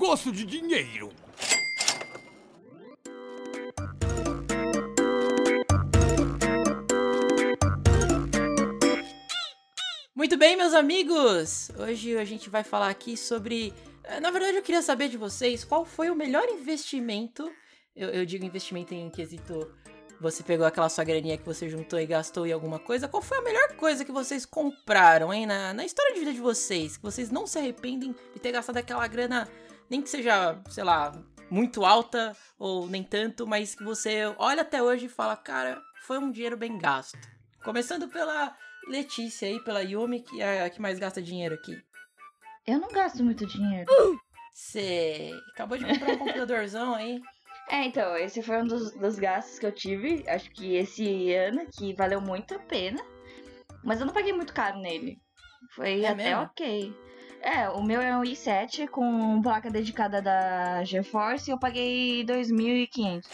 gosto de dinheiro. Muito bem, meus amigos! Hoje a gente vai falar aqui sobre. eh, Na verdade, eu queria saber de vocês qual foi o melhor investimento. Eu, eu digo investimento em quesito. Você pegou aquela sua graninha que você juntou e gastou em alguma coisa. Qual foi a melhor coisa que vocês compraram, hein? Na, na história de vida de vocês. Que vocês não se arrependem de ter gastado aquela grana, nem que seja, sei lá, muito alta ou nem tanto, mas que você olha até hoje e fala, cara, foi um dinheiro bem gasto. Começando pela Letícia aí, pela Yumi, que é a que mais gasta dinheiro aqui. Eu não gasto muito dinheiro. Você acabou de comprar um computadorzão aí. É, então, esse foi um dos, dos gastos que eu tive, acho que esse ano, que valeu muito a pena. Mas eu não paguei muito caro nele. Foi É até mesmo? ok. É, o meu é um i7 com placa dedicada da GeForce e eu paguei 2.500.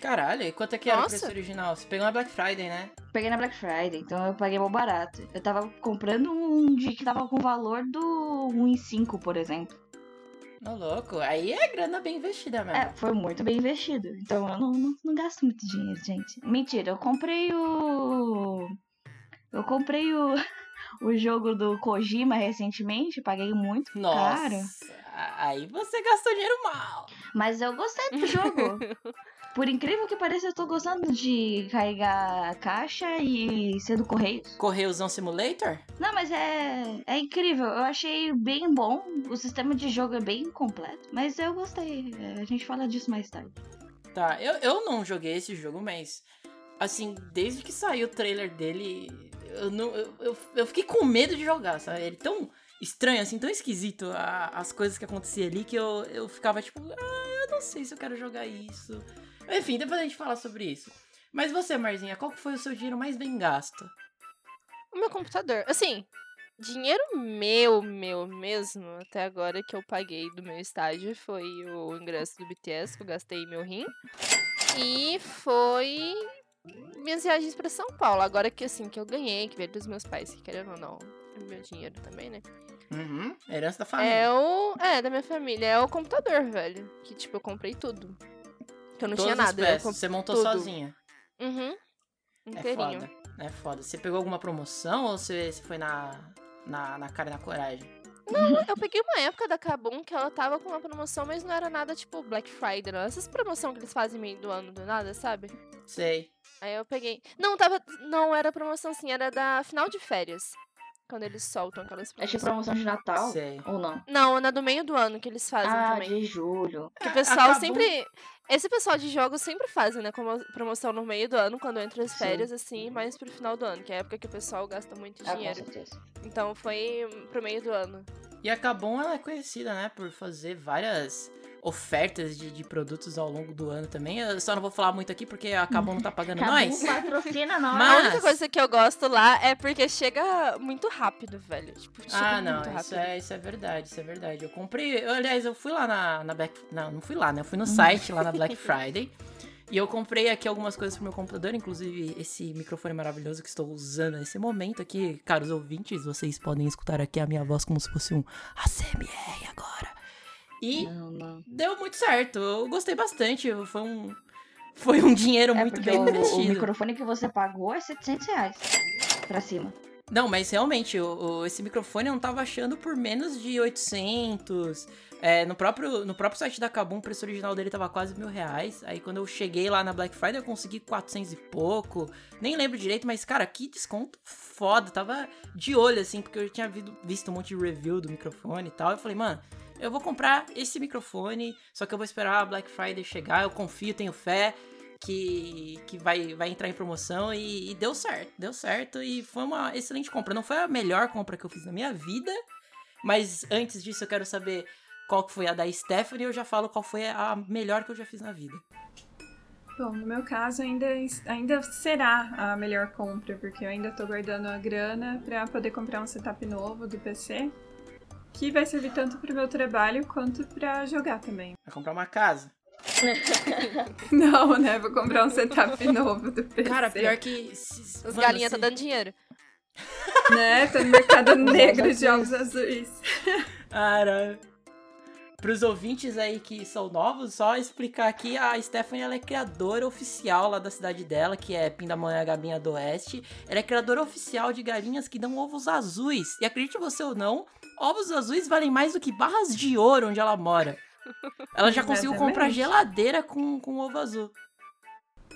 Caralho, e quanto é que era o Nossa. preço original? Você pegou na Black Friday, né? Peguei na Black Friday, então eu paguei mal barato. Eu tava comprando um de que tava com o valor do 1,5, por exemplo. Ô, louco. Aí é grana bem investida mesmo. É, foi muito bem investido. Então eu não, não, não gasto muito dinheiro, gente. Mentira, eu comprei o. Eu comprei o, o jogo do Kojima recentemente, paguei muito Nossa. caro. Aí você gastou dinheiro mal. Mas eu gostei do jogo. Por incrível que pareça, eu tô gostando de carregar a caixa e ser do Correios. Correusão Simulator? Não, mas é, é incrível. Eu achei bem bom. O sistema de jogo é bem completo. Mas eu gostei. A gente fala disso mais tarde. Tá, eu, eu não joguei esse jogo, mas. Assim, desde que saiu o trailer dele, eu, não, eu, eu, eu fiquei com medo de jogar, sabe? Ele é tão estranho, assim, tão esquisito a- as coisas que aconteciam ali que eu, eu ficava tipo, ah, eu não sei se eu quero jogar isso. Enfim, depois a gente fala sobre isso. Mas você, Marzinha, qual foi o seu dinheiro mais bem gasto? O meu computador. Assim, dinheiro meu, meu mesmo, até agora que eu paguei do meu estágio foi o ingresso do BTS, que eu gastei meu rim. E foi minhas viagens pra São Paulo. Agora que assim, que eu ganhei, que veio dos meus pais, que querendo ou não, é meu dinheiro também, né? Uhum, herança da família. É o. É, da minha família. É o computador, velho. Que, tipo, eu comprei tudo. Que eu não Todas tinha nada. Eu peças, você montou tudo. sozinha. Uhum. É Inteirinho. foda. É foda. Você pegou alguma promoção ou você, você foi na, na, na cara e na coragem? Eu peguei uma época da Kabum que ela tava com uma promoção, mas não era nada tipo Black Friday, não. Essas promoções que eles fazem meio do ano do nada, sabe? Sei. Aí eu peguei. Não, tava. Não era promoção assim, era da final de férias. Quando eles soltam aquelas É tipo promoções. promoção de Natal? Sei. Ou não? Não, na do meio do ano que eles fazem Ah, também. de julho. Que o É, pessoal acabou- sempre. Esse pessoal de jogos sempre fazem, né? Como promoção no meio do ano, quando entra as Sim. férias, assim, mais pro final do ano, que é a época que o pessoal gasta muito Ah, com dinheiro. certeza. Então foi pro meio do ano. E a Kabum, ela é conhecida, né, por fazer várias ofertas de, de produtos ao longo do ano também. Eu só não vou falar muito aqui porque a Kabum não tá pagando nós. patrocina nós. Mas- A única coisa que eu gosto lá é porque chega muito rápido, velho. Tipo, chega Ah, muito não, rápido. isso é, isso é verdade, isso é verdade. Eu comprei, eu, aliás, eu fui lá na, na Black, não, não fui lá, né? Eu fui no site lá na Black Friday. E eu comprei aqui algumas coisas pro meu computador, inclusive esse microfone maravilhoso que estou usando nesse momento aqui. Caros ouvintes, vocês podem escutar aqui a minha voz como se fosse um ACMR agora. E Não, não. deu muito certo, eu gostei bastante, foi um... Foi um dinheiro É muito bem o, o investido. microfone que você pagou é 700 reais pra cima. Não, mas realmente, o, o- esse microfone eu não tava achando por menos de 800. É, no, próprio, no próprio site da Kabum, o preço original dele tava quase mil reais. Aí quando eu cheguei lá na Black Friday, eu consegui 400 e pouco. Nem lembro direito, mas cara, que desconto foda. Tava de olho, assim, porque eu tinha visto um monte de review do microfone e tal. Eu falei, mano, eu vou comprar esse microfone, só que eu vou esperar a Black Friday chegar. Eu confio, tenho fé que, que vai, vai entrar em promoção e, e deu certo, deu certo e foi uma excelente compra. Não foi a melhor compra que eu fiz na minha vida, mas antes disso eu quero saber qual foi a da Stephanie e eu já falo qual foi a melhor que eu já fiz na vida. Bom, no meu caso ainda, ainda será a melhor compra, porque eu ainda tô guardando a grana pra poder comprar um setup novo do PC, que vai servir tanto pro meu trabalho quanto pra jogar também. Vai comprar uma casa. Não, né? Vou comprar um setup novo do PC. Cara, pior que. se- As galinhas se- tá dando dinheiro. Né? Tô no mercado negro de ovos azuis. Cara. pros ouvintes aí que são novos, só explicar aqui, a Stephanie ela é criadora oficial lá da cidade dela, que é Pindamonha Gabinha do Oeste. Ela é criadora oficial de galinhas que dão ovos azuis. E acredite você ou não, ovos azuis valem mais do que barras de ouro onde ela mora. Ela já conseguiu comprar geladeira com, com ovo azul.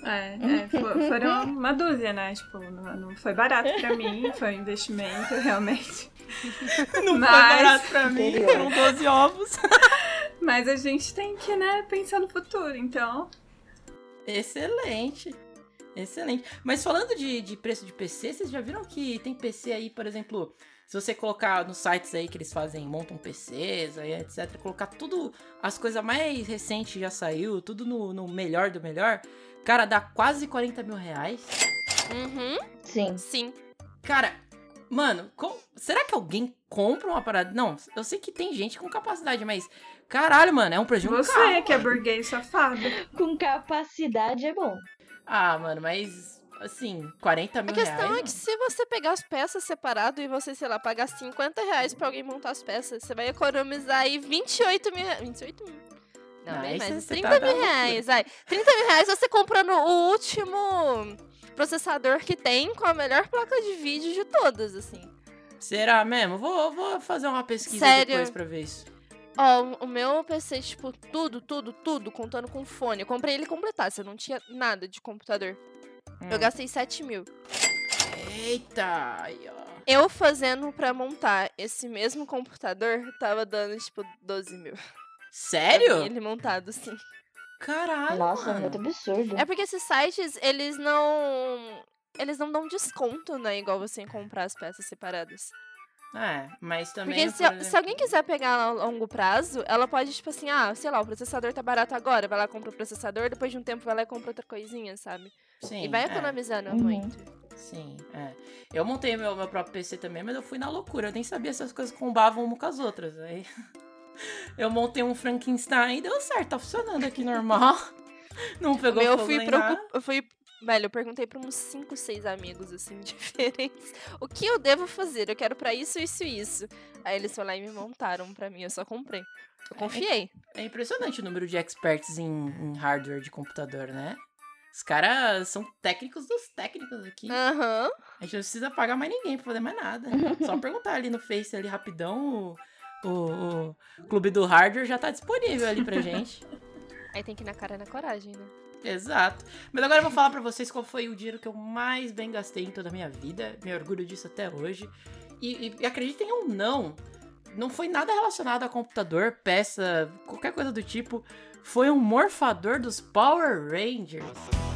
É, é, fo- foram uma dúzia, né? Tipo, não, não foi barato pra mim, foi um investimento, realmente. Não Mas- foi barato pra mim, foram 12 ovos. Mas a gente tem que, né, pensar no futuro, então. Excelente. Excelente. Mas falando de, de preço de PC, vocês já viram que tem PC aí, por exemplo, se você colocar nos sites aí que eles fazem, montam PCs, aí, etc., colocar tudo, as coisas mais recentes já saiu, tudo no, no melhor do melhor, cara, dá quase 40 mil reais. Uhum, Sim. sim. Cara, mano, co- será que alguém compra uma parada? Não, eu sei que tem gente com capacidade, mas caralho, mano, é um um Você carro, que é burguês safado. Com capacidade é bom. Ah, mano, mas assim, 40 mil A questão reais. é que se você pegar as peças separado e você, sei lá, pagar 50 reais pra alguém montar as peças, você vai economizar aí 28 mil reais. 28 mil? Não, Não, bem aí mais. cê- uns cê 30 tá mil reais, vai. 30 mil reais você comprando o último processador que tem com a melhor placa de vídeo de todas, assim. Será mesmo? Vou, vou fazer uma pesquisa Sério? depois pra ver isso. Ó, o- o meu PC, tipo, tudo, tudo, tudo, contando com fone. Eu comprei ele completasse, eu não tinha nada de computador. Eu Hum. gastei 7 mil. Eita! Eu fazendo pra montar esse mesmo computador, tava dando, tipo, 12 mil. Sério? Ele montado, sim. Caralho, Nossa, é mano. muito absurdo. É porque esses sites, eles não. Eles não dão desconto, né? Igual você em comprar as peças separadas. É, mas também. Porque se, por se alguém quiser pegar a longo prazo, ela pode, tipo assim, ah, sei lá, o processador tá barato agora, vai lá compra o processador, depois de um tempo vai lá e compra outra coisinha, sabe? Sim, e vai é, economizando Uhum. muito. sim, é. Eu montei meu, meu próprio PC também, mas eu fui na loucura. Eu nem sabia se as coisas combavam uma com as outras. Aí. Eu montei um Frankenstein e deu certo, tá funcionando aqui normal. Não O pegou meu eu fogo fui nem preocup... eu fui. Velho, eu perguntei pra uns 5, 6 amigos, assim, diferentes. O que eu devo fazer? Eu quero pra isso, isso e isso. Aí eles foram lá e me montaram pra mim, eu só comprei. Eu confiei. É impressionante o número de experts em, em hardware de computador, né? Os caras são técnicos dos técnicos aqui. Aham. A gente não precisa pagar mais ninguém pra fazer mais nada. Só perguntar ali no Face ali rapidão. O, o, o Clube do Hardware já tá disponível ali pra gente. Aí tem que ir na cara e na coragem, né? Exato. Mas agora eu vou falar pra vocês qual foi o dinheiro que eu mais bem gastei em toda a minha vida. Me orgulho disso até hoje. E, e- e acreditem ou não, não foi nada relacionado a computador, peça, qualquer coisa do tipo. Foi um morfador dos Power Rangers. Olha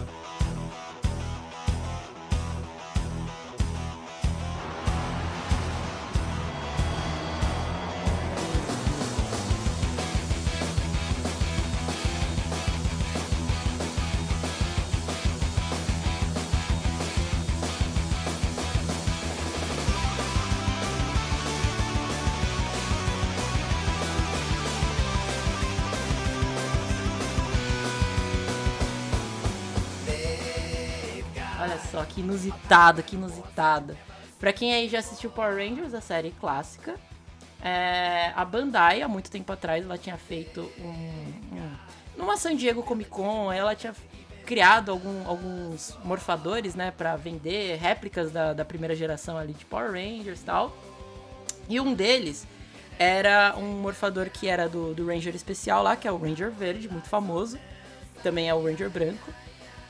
só, que inusitado. Pra quem aí já assistiu Power Rangers, a série clássica, é, a Bandai, há muito tempo atrás, ela tinha feito um, um- numa San Diego Comic Con, ela tinha criado algum- alguns morfadores, né, pra vender réplicas da, da primeira geração ali de Power Rangers e tal. E um deles era um morfador que era do, do Ranger especial lá, que é o Ranger Verde, muito famoso. Também é o Ranger Branco.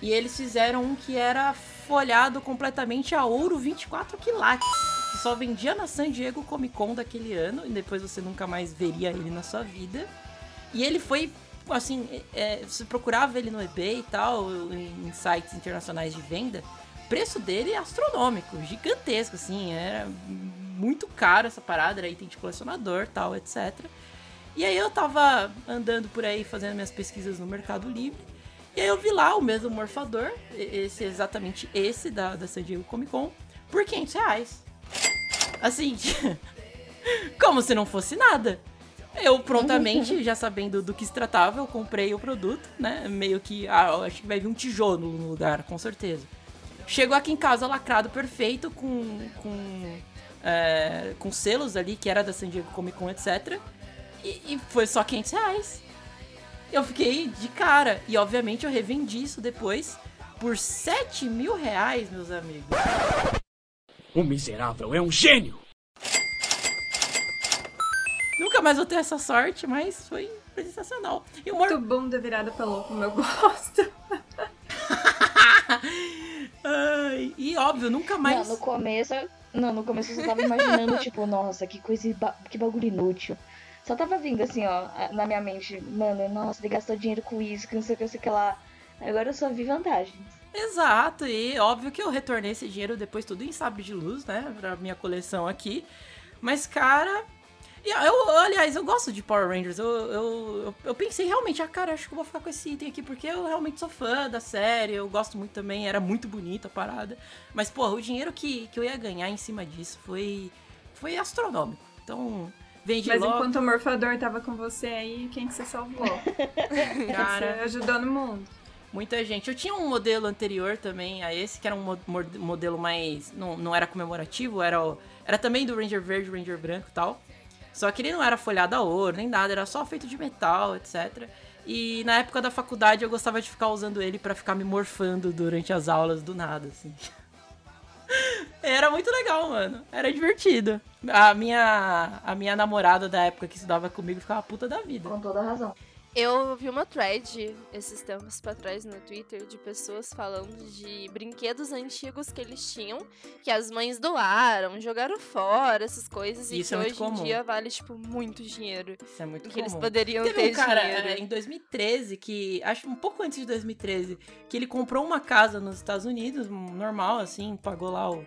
E eles fizeram um que era folhado completamente a ouro 24 quilates. Que só vendia na San Diego Comic Con daquele ano. E depois você nunca mais veria ele na sua vida. E ele foi, assim, é, você procurava ele no eBay e tal, em, sites internacionais de venda. Preço dele é astronômico, gigantesco, assim. Era muito caro essa parada, era item de colecionador tal, etc. E aí eu tava andando por aí fazendo minhas pesquisas no Mercado Livre. E aí eu vi lá o mesmo morfador, esse exatamente esse da, da San Diego Comic Con, por 500 reais. Assim, como se não fosse nada. Eu prontamente, já sabendo do que se tratava, eu comprei o produto, né? Meio que, ah, acho que vai vir um tijolo no lugar, com certeza. Chegou aqui em casa lacrado perfeito, com, com, é, com selos ali, que era da San Diego Comic Con, etc. E, e foi só 500 reais. Eu fiquei de cara. E obviamente eu revendi isso depois por 7 mil reais, meus amigos. O miserável é um gênio! Nunca mais vou ter essa sorte, mas foi sensacional. E o Muito bunda virada pra louco, como eu gosto. Ai, e óbvio, nunca mais. Não, no começo. Não, no começo eu só tava imaginando, tipo, nossa, que coisa. Que bagulho inútil. Só tava vindo assim, ó, na minha mente, mano, nossa, ele gastou dinheiro com isso, que não sei o que, não sei o que lá. Agora eu só vi vantagens. Exato, e óbvio que eu retornei esse dinheiro depois tudo em sabre de luz, né? Pra minha coleção aqui. Mas, cara. Eu, aliás, eu gosto de Power Rangers. Eu, eu, eu, eu pensei realmente, ah, cara, acho que eu vou ficar com esse item aqui, porque eu realmente sou fã da série. Eu gosto muito também, era muito bonita a parada. Mas, porra, o dinheiro que, que eu ia ganhar em cima disso foi, foi astronômico. Então, vendi Mas logo. enquanto o morfador tava com você aí, quem que você salvou? Cara, Você ajudou no mundo. Muita gente. Eu tinha um modelo anterior também a esse, que era um mo- mo- modelo mais. Não, não era comemorativo, era, o- era também do Ranger Verde, Ranger Branco e tal. Só que ele não era folhado a ouro, nem nada, era só feito de metal, etc. E na época da faculdade eu gostava de ficar usando ele pra ficar me morfando durante as aulas do nada, assim. Era muito legal, mano. Era divertido. A minha, a minha namorada da época que estudava comigo ficava puta da vida. Com toda razão. Eu vi uma thread esses tempos pra trás no Twitter de pessoas falando de brinquedos antigos que eles tinham, que as mães doaram, jogaram fora, essas coisas, e Isso que é hoje comum. em dia vale, tipo, muito dinheiro. Isso é muito Que eles comum. poderiam Teve ter um cara dinheiro. é, em 2013 que, acho um pouco antes de 2013, que ele comprou uma casa nos Estados Unidos, normal assim, pagou lá o,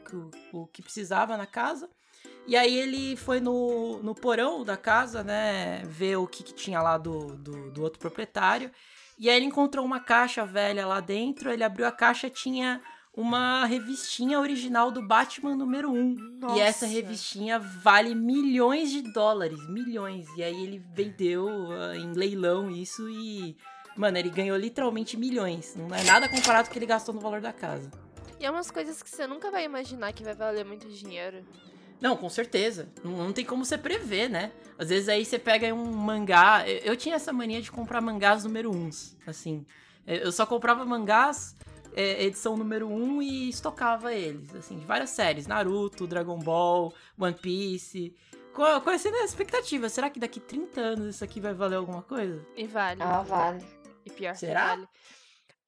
o, o que precisava na casa. E aí ele foi no, no porão da casa, né, ver o que, que tinha lá do, do, do outro proprietário. E aí ele encontrou uma caixa velha lá dentro, ele abriu a caixa, tinha uma revistinha original do Batman número 1. E essa Nossa. revistinha vale milhões de dólares, milhões. E aí ele vendeu ah, em leilão isso e. Mano, ele ganhou literalmente milhões. Não é nada comparado com o que ele gastou no valor da casa. E é umas coisas que você nunca vai imaginar que vai valer muito dinheiro. Não, com certeza. Não, não tem como você prever, né? Às vezes aí você pega um mangá. Eu, eu tinha essa mania de comprar mangás número 1, assim. Eu eu só comprava mangás é, edição número 1 e estocava eles, assim, de várias séries. Naruto, Dragon Ball, One Piece. Co- Conhecendo a expectativa, será que daqui 30 anos isso aqui vai valer alguma coisa? E vale. Ah, vale. E pior que Será? vale.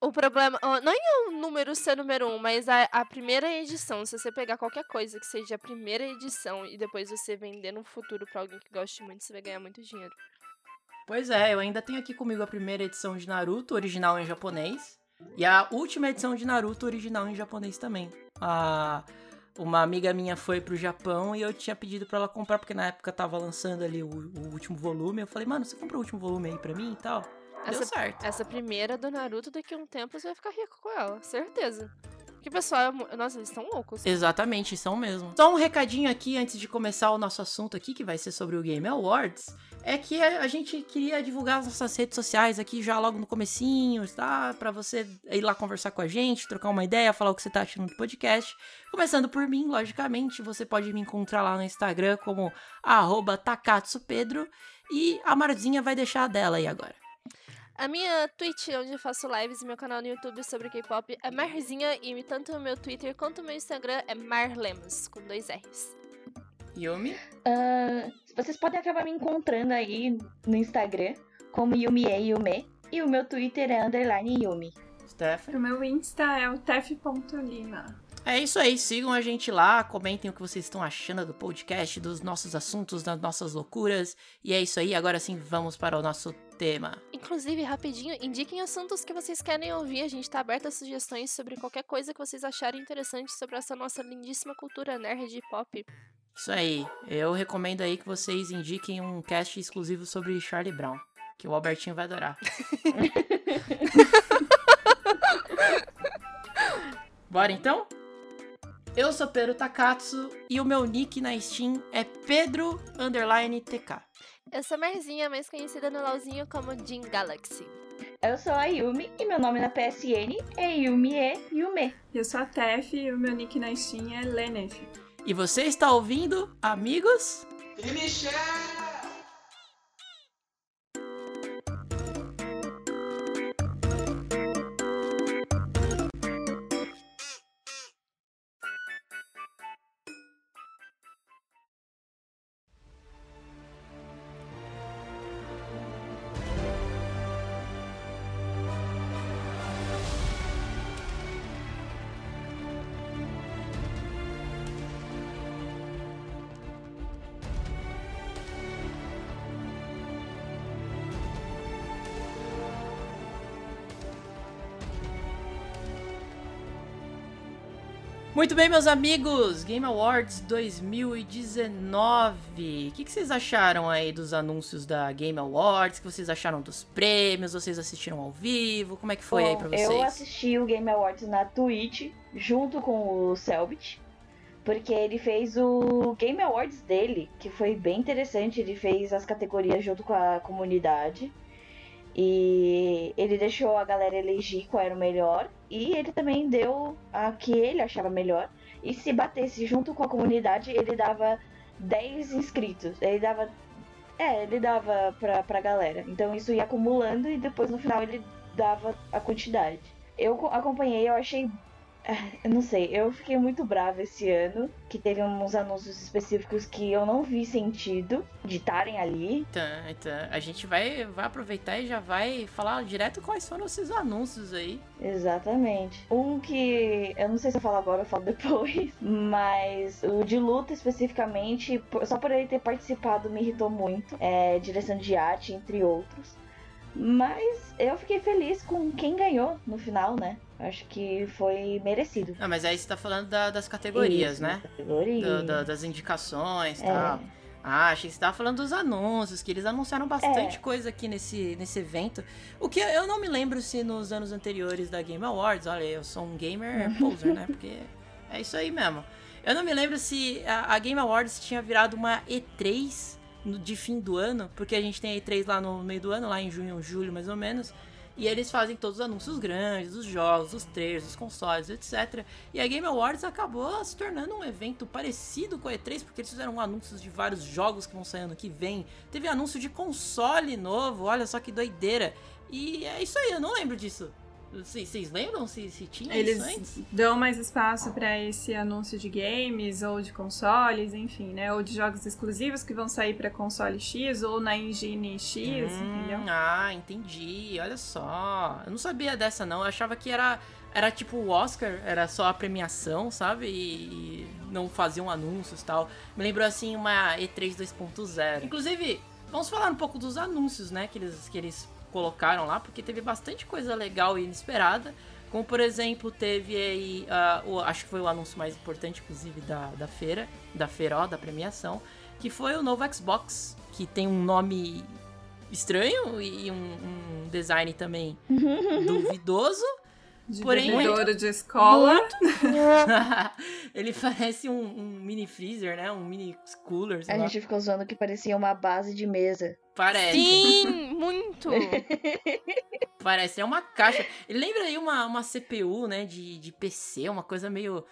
O problema, não é o número ser número um, mas a, a primeira edição. Se você pegar qualquer coisa que seja a primeira edição e depois você vender no futuro pra alguém que goste muito, você vai ganhar muito dinheiro. Pois é, eu ainda tenho aqui comigo a primeira edição de Naruto, original em japonês. E a última edição de Naruto, original em japonês também. A, uma amiga minha foi pro Japão e eu tinha pedido pra ela comprar, porque na época tava lançando ali o, o último volume. Eu falei, mano, você comprou o último volume aí pra mim e tal? Deu Essa, certo. essa primeira do Naruto, daqui a um tempo você vai ficar rico com ela, certeza. O pessoal é. Nossa, eles estão loucos. Exatamente, são mesmo. Só um recadinho aqui antes de começar o nosso assunto aqui, que vai ser sobre o Game Awards, é que a, gente queria divulgar as nossas redes sociais aqui já logo no comecinho, tá? Pra você ir lá conversar com a gente, trocar uma ideia, falar o que você tá achando do podcast. Começando por mim, logicamente, você pode me encontrar lá no Instagram como takatsupedro e a Marzinha vai deixar a dela aí agora. A minha Twitch, onde eu faço lives, e meu canal no YouTube sobre K-pop é Marzinha, e tanto o meu Twitter quanto o meu Instagram é Marlemos, com dois R's. Yumi? Ah, vocês podem acabar me encontrando aí no Instagram como Yumi e Yume. E o meu Twitter é underline Yumi. Stephanie? O meu Insta é o tef.lima. É isso aí, sigam a gente lá, comentem o que vocês estão achando do podcast, dos nossos assuntos, das nossas loucuras. E é isso aí, agora sim vamos para o nosso tema. Inclusive, rapidinho, indiquem assuntos que vocês querem ouvir. A gente tá aberto a sugestões sobre qualquer coisa que vocês acharem interessante sobre essa nossa lindíssima cultura nerd de pop. Isso aí, eu recomendo aí que vocês indiquem um cast exclusivo sobre Charlie Brown, que o Albertinho vai adorar. Bora então? Eu sou Pedro Takatsu e o meu nick na Steam é Pedro underline TK. Eu sou a Marzinha, mais conhecida no LOLzinho como Jean Galaxy. Eu sou a Yumi e meu nome na PSN é Yumi e Yume. Eu sou a Tef e o meu nick na Steam é Lenef. E você está ouvindo, amigos? Muito bem, meus amigos, Game Awards 2019. O que, que vocês acharam aí dos anúncios da Game Awards? O que vocês acharam dos prêmios? Vocês assistiram ao vivo? Como é que foi Bom, aí pra vocês? Eu assisti o Game Awards na Twitch, junto com o Selbit, porque ele fez o Game Awards dele, que foi bem interessante. Ele fez as categorias junto com a comunidade. E ele deixou a galera elegir qual era o melhor. E ele também deu a que ele achava melhor. E se batesse junto com a comunidade, ele dava 10 inscritos. Ele dava. É, ele dava pra, pra galera. Então isso ia acumulando e depois no final ele dava a quantidade. Eu co- acompanhei, eu achei. Ah, Eu não sei, eu fiquei muito brava esse ano, que teve uns anúncios específicos que eu não vi sentido de estarem ali. Então, então, a gente vai, vai aproveitar e já vai falar direto quais foram esses anúncios aí. Exatamente. Um que eu não sei se eu falo agora ou falo depois, mas o de luta especificamente, só por ele ter participado me irritou muito. É, direção de arte, entre outros. Mas eu fiquei feliz com quem ganhou no final, né? Acho que foi merecido. Não, mas aí você tá falando da- das categorias, Isso, né? Categoria. Da- da- das indicações e É. tal. Ah, achei que você tava falando dos anúncios, que eles anunciaram bastante coisa aqui nesse, nesse evento. O que eu não me lembro se nos anos anteriores da Game Awards, olha, eu sou um gamer poser, né? Porque é isso aí mesmo. Eu não me lembro se a, a Game Awards tinha virado uma E3 no- de fim do ano, porque a gente tem a E3 lá no meio do ano, lá em junho, julho mais ou menos. E eles fazem todos os anúncios grandes, dos jogos, dos trailers, dos consoles, etc. E a Game Awards acabou se tornando um evento parecido com a E3, porque eles fizeram anúncios de vários jogos que vão sair ano que vem. Teve anúncio de console novo, olha só que doideira. E é isso aí, eu não lembro disso. Vocês lembram se, se tinha Eles isso antes? dão mais espaço pra esse anúncio de games ou de consoles, enfim, né? Ou de jogos exclusivos que vão sair pra console X ou na engine X, Hum, entendeu? Ah, entendi. Olha só. Eu não sabia dessa, não. Eu achava que era, era tipo o Oscar, era só a premiação, sabe? E, e não faziam anúncios e tal. Me lembrou assim uma E3 2.0. Inclusive, vamos falar um pouco dos anúncios, né? Que eles, que eles colocaram lá, porque teve bastante coisa legal e inesperada. Como, por exemplo, teve aí, ah, o, acho que foi o anúncio mais importante, inclusive, da, da feira, da feira, ó, da premiação, que foi o novo Xbox, que tem um nome estranho e um, um design também duvidoso. De Porém, bebedouro de escola. Ele parece um, um mini freezer, né? Um mini cooler, sei A lá. gente ficou zoando que parecia uma base de mesa. Parece. Sim, muito. Parece. É uma caixa. Ele lembra aí uma, uma CPU, né? De, de PC, uma coisa meio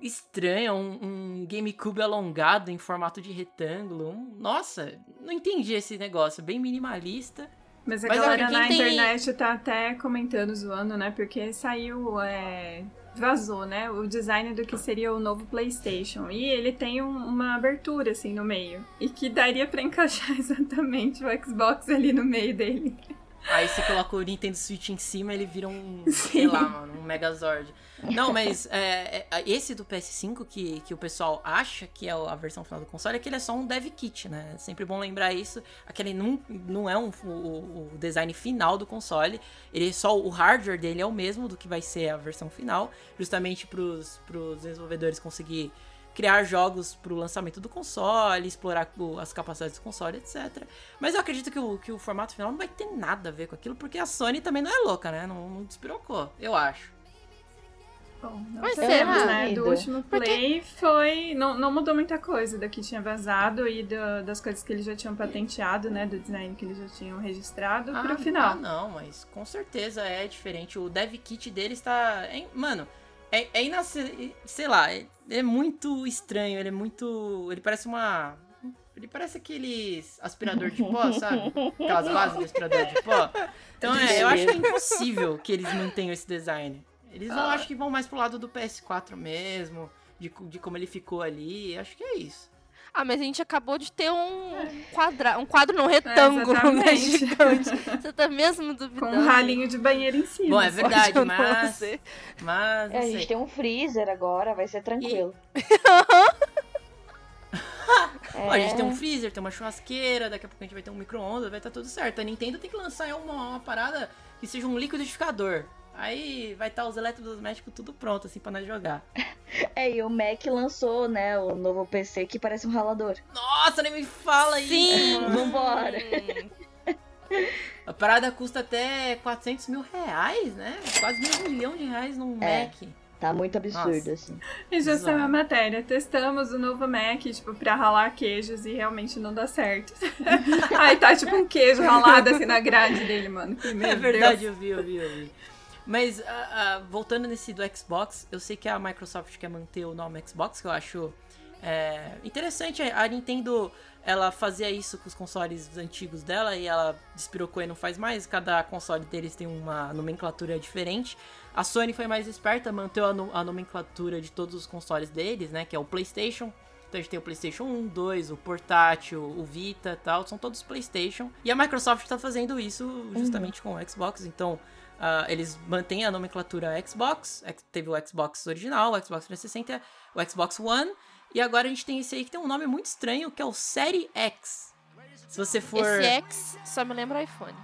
estranha. Um, um GameCube alongado em formato de retângulo. Um- nossa, não entendi esse negócio. Bem minimalista. Mas a Mas, galera na tem- internet tá até comentando, zoando, né? Porque saiu, é, vazou, né? O design do que seria o novo PlayStation. E ele tem um- uma abertura, assim, no meio. E que daria pra encaixar exatamente o Xbox ali no meio dele. Aí você coloca o Nintendo Switch em cima, ele vira um, sei lá, mano, um Megazord. Não, mas é, é, esse do PS5 que, que o pessoal acha que é a versão final do console é que ele é só um dev kit, né? É sempre bom lembrar isso. Aquele não, não é um, o, o design final do console. Ele só o hardware dele é o mesmo do que vai ser a versão final, justamente pros, pros desenvolvedores conseguir criar jogos pro lançamento do console, explorar o- as capacidades do console, etc. Mas eu acredito que o, que o formato final não vai ter nada a ver com aquilo, porque a Sony também não é louca, né? Não, não despirocou, eu acho. Bom, não Mas será? né? Do último play foi... Não, não mudou muita coisa do que tinha vazado e do- das coisas que eles já tinham patenteado, né? Do design que eles já tinham registrado pro Ah, final. não, mas com certeza é diferente. O dev kit dele está. mano, é, é inace- Sei lá, é, é muito estranho. Ele é muito. Ele parece uma. Ele parece aqueles aspirador de pó, sabe? Aquelas bases de aspirador de pó. Então é, eu acho que é impossível que eles mantenham esse design. Eles vão, acho que vão mais pro lado do PS4 mesmo, de, de como ele ficou ali. Acho que é isso. Ah, mas a gente acabou de ter um quadra... um quadro não retângulo, né, exatamente. gigante. Você tá mesmo Com duvidando? um ralinho de banheiro em cima. Bom, é verdade, mas. É, a gente tem um freezer agora, vai ser tranquilo. Ó, a gente tem um É. freezer, tem uma churrasqueira, daqui a pouco a gente vai ter um micro-ondas, vai estar tudo certo. A Nintendo tem que lançar uma, uma parada que seja um liquidificador. Aí vai estar os eletrodomésticos tudo pronto, assim, pra nós jogar. É, e o Mac lançou, né, o novo PC que parece um ralador. Nossa, nem me fala isso! mano. Vambora. A parada custa até 400 mil reais, né? Quase meio milhão de reais num É. Mac. Tá muito absurdo, Nossa. assim. E já saiu a matéria. Testamos o novo Mac, tipo, pra ralar queijos e realmente não dá certo. Aí tá tipo um queijo ralado assim na grade dele, mano. Que, meu É verdade, Deus. eu vi, eu vi, eu vi. Mas, ah, ah, voltando nesse do Xbox, eu sei que a Microsoft quer manter o nome Xbox, que eu acho é, interessante. A Nintendo, ela fazia isso com os consoles antigos dela e ela despirocou e não faz mais. Cada console deles tem uma nomenclatura diferente. A Sony foi mais esperta, manteve a, no- a nomenclatura de todos os consoles deles, né? Que é o PlayStation. Então a gente tem o PlayStation 1, 2, o portátil, o Vita e tal, são todos PlayStation. E a Microsoft tá fazendo isso justamente com o Xbox, então ah, eles mantêm a nomenclatura Xbox, ex- teve o Xbox original, o Xbox 360, o Xbox One, e agora a gente tem esse aí que tem um nome muito estranho, que é o Série X. Se você for... Esse X só me lembra iPhone.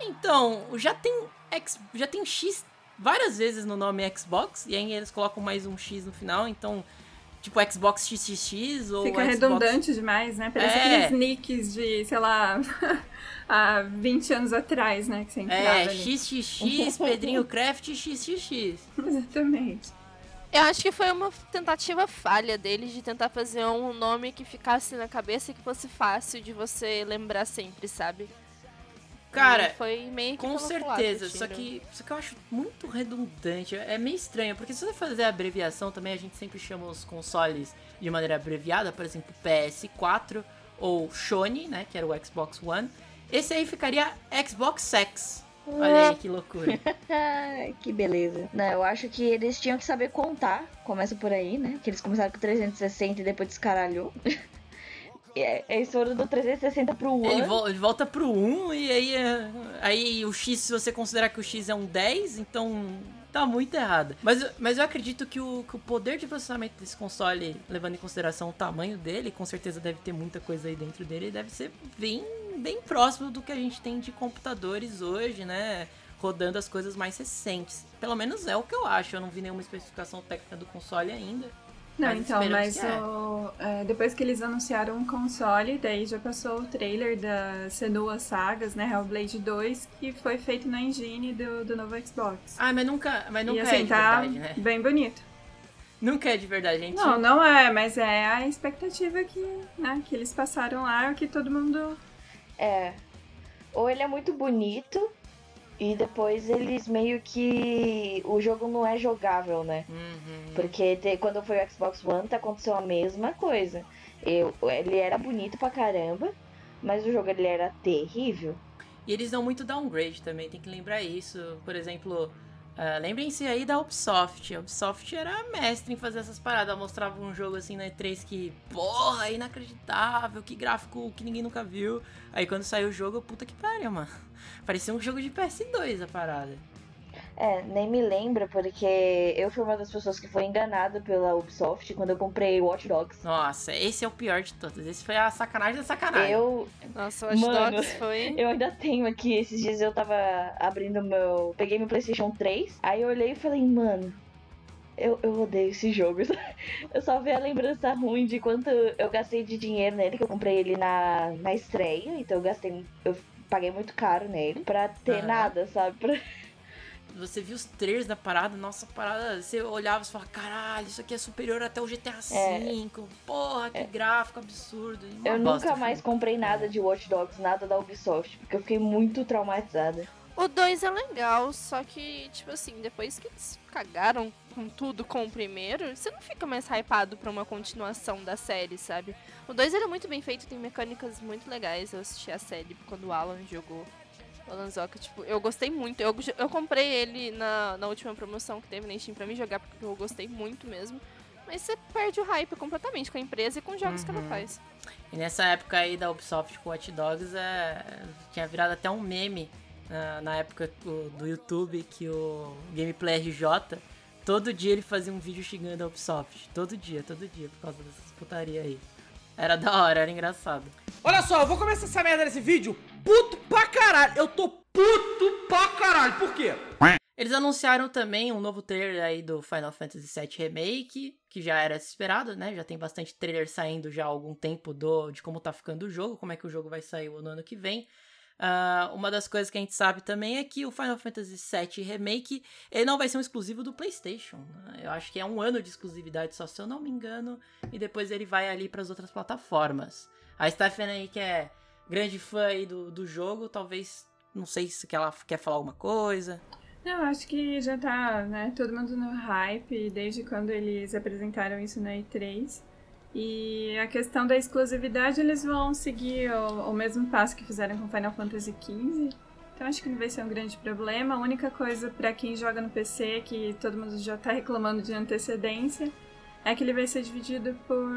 Então, já tem X, já tem X várias vezes no nome Xbox, e aí eles colocam mais um X no final, então, tipo Xbox XXX ou Fica Xbox... redundante demais, né? Parece É. aqueles nicks de, sei lá, há 20 anos atrás, né? Que você entrava É, ali. XXX, Pedrinho Craft XXX. Exatamente. Eu acho que foi uma tentativa falha deles de tentar fazer um nome que ficasse na cabeça e que fosse fácil de você lembrar sempre, sabe? Cara, foi meio que Com certeza, só que, só que eu acho muito redundante. É meio estranho, porque se você fazer a abreviação também, a gente sempre chama os consoles de maneira abreviada, por exemplo, PS4 ou Sony, né, que era o Xbox One. Esse aí ficaria Xbox Sex. Olha aí que loucura. Que beleza. Não, eu acho que eles tinham que saber contar. Começa por aí, né? Que eles começaram com 360 e depois descaralhou. É- Eles foram do 360 pro One. Ele, vol- ele volta pro 1 e aí, é- aí o X, se você considerar que o X é um 10, então tá muito errado. Mas, eu- mas eu acredito que o, que o poder de processamento desse console, levando em consideração o tamanho dele, com certeza deve ter muita coisa aí dentro dele, deve ser bem, bem próximo do que a gente tem de computadores hoje, né? Rodando as coisas mais recentes. Pelo menos é o que eu acho. Eu não vi nenhuma especificação técnica do console ainda. Não, Mas então, mas que é. o- é, depois que eles anunciaram o console, daí já passou o trailer da Senua Sagas, né? Hellblade 2, que foi feito na engine do, do novo Xbox. Ah, mas nunca, mas nunca e é assim, de tá verdade, né? bem bonito. Nunca é de verdade, gente. Não, não é, mas é a expectativa que, né, que eles passaram lá, o que todo mundo. É. Ou ele é muito bonito e depois eles meio que. O jogo não é jogável, né? Uhum. Porque te- quando foi o Xbox One, tá aconteceu a mesma coisa. Eu, ele era bonito pra caramba, mas o jogo ele era terrível. E eles dão muito downgrade também, tem que lembrar isso. Por exemplo, ah, lembrem-se aí da Ubisoft. A Ubisoft era mestre em fazer essas paradas. Ela mostrava um jogo assim na E3 que, porra, inacreditável, que gráfico que ninguém nunca viu. Aí quando saiu o jogo, puta que pariu, mano. Parecia um jogo de PS2 a parada. É, nem me lembra, porque eu fui uma das pessoas que foi enganada pela Ubisoft quando eu comprei Watch Dogs. Nossa, esse é o pior de todos. Esse foi a sacanagem da sacanagem. Eu, Nossa, o Watch Mano. Dogs foi. eu ainda tenho aqui, esses dias eu tava abrindo meu. Peguei meu PlayStation 3, aí eu olhei e falei, mano, eu, eu odeio esse jogo. Eu só vi a lembrança ruim de quanto eu gastei de dinheiro nele, que eu comprei ele na, na estreia, então eu gastei. Eu paguei muito caro nele pra ter nada, sabe? Pra- Você viu os trailers da parada, nossa a parada, você olhava e falava, caralho, isso aqui é superior até o GTA V. Porra, que gráfico absurdo. Uma Eu bosta, nunca mais comprei nada de Watch Dogs, nada da Ubisoft, porque eu fiquei muito traumatizada. O 2 é legal, só que, tipo assim, depois que eles cagaram com tudo com o primeiro, você não fica mais hypado pra uma continuação da série, sabe? O 2 ele é muito bem feito, tem mecânicas muito legais. Eu assisti a série quando o Alan jogou. O Alan Zoka, tipo, eu gostei muito. Eu, eu comprei ele na, na última promoção que teve na Steam pra mim jogar, porque eu gostei muito mesmo. Mas você perde o hype completamente com a empresa e com os jogos que ela Uhum. faz. E nessa época aí da Ubisoft com Watch Dogs, é, tinha virado até um meme na, na época do, do YouTube que o Gameplay RJ, todo dia ele fazia um vídeo xingando a Ubisoft. Todo dia, todo dia, por causa dessas putaria aí. Era da hora, era engraçado. Olha só, eu vou começar essa merda nesse vídeo puto pra caralho. Eu tô puto pra caralho. Por quê? Eles anunciaram também um novo trailer aí do Final Fantasy VII Remake, que já era esperado, né? Já tem bastante trailer saindo já há algum tempo do, de como tá ficando o jogo, como é que o jogo vai sair no ano que vem. Uh, uma das coisas que a gente sabe também é que o Final Fantasy VII Remake ele não vai ser um exclusivo do PlayStation. Né? Eu acho que é um ano de exclusividade só, se eu não me engano, e depois ele vai ali para as outras plataformas. A Stephanie, que é grande fã aí do, do jogo, talvez, não sei se ela quer falar alguma coisa. Eu acho que já tá, né, todo mundo no hype desde quando eles apresentaram isso na E3. E a questão da exclusividade, eles vão seguir o, o mesmo passo que fizeram com Final Fantasy XV. Então acho que não vai ser um grande problema. A única coisa para quem joga no PC, que todo mundo já tá reclamando de antecedência, é que ele vai ser dividido por,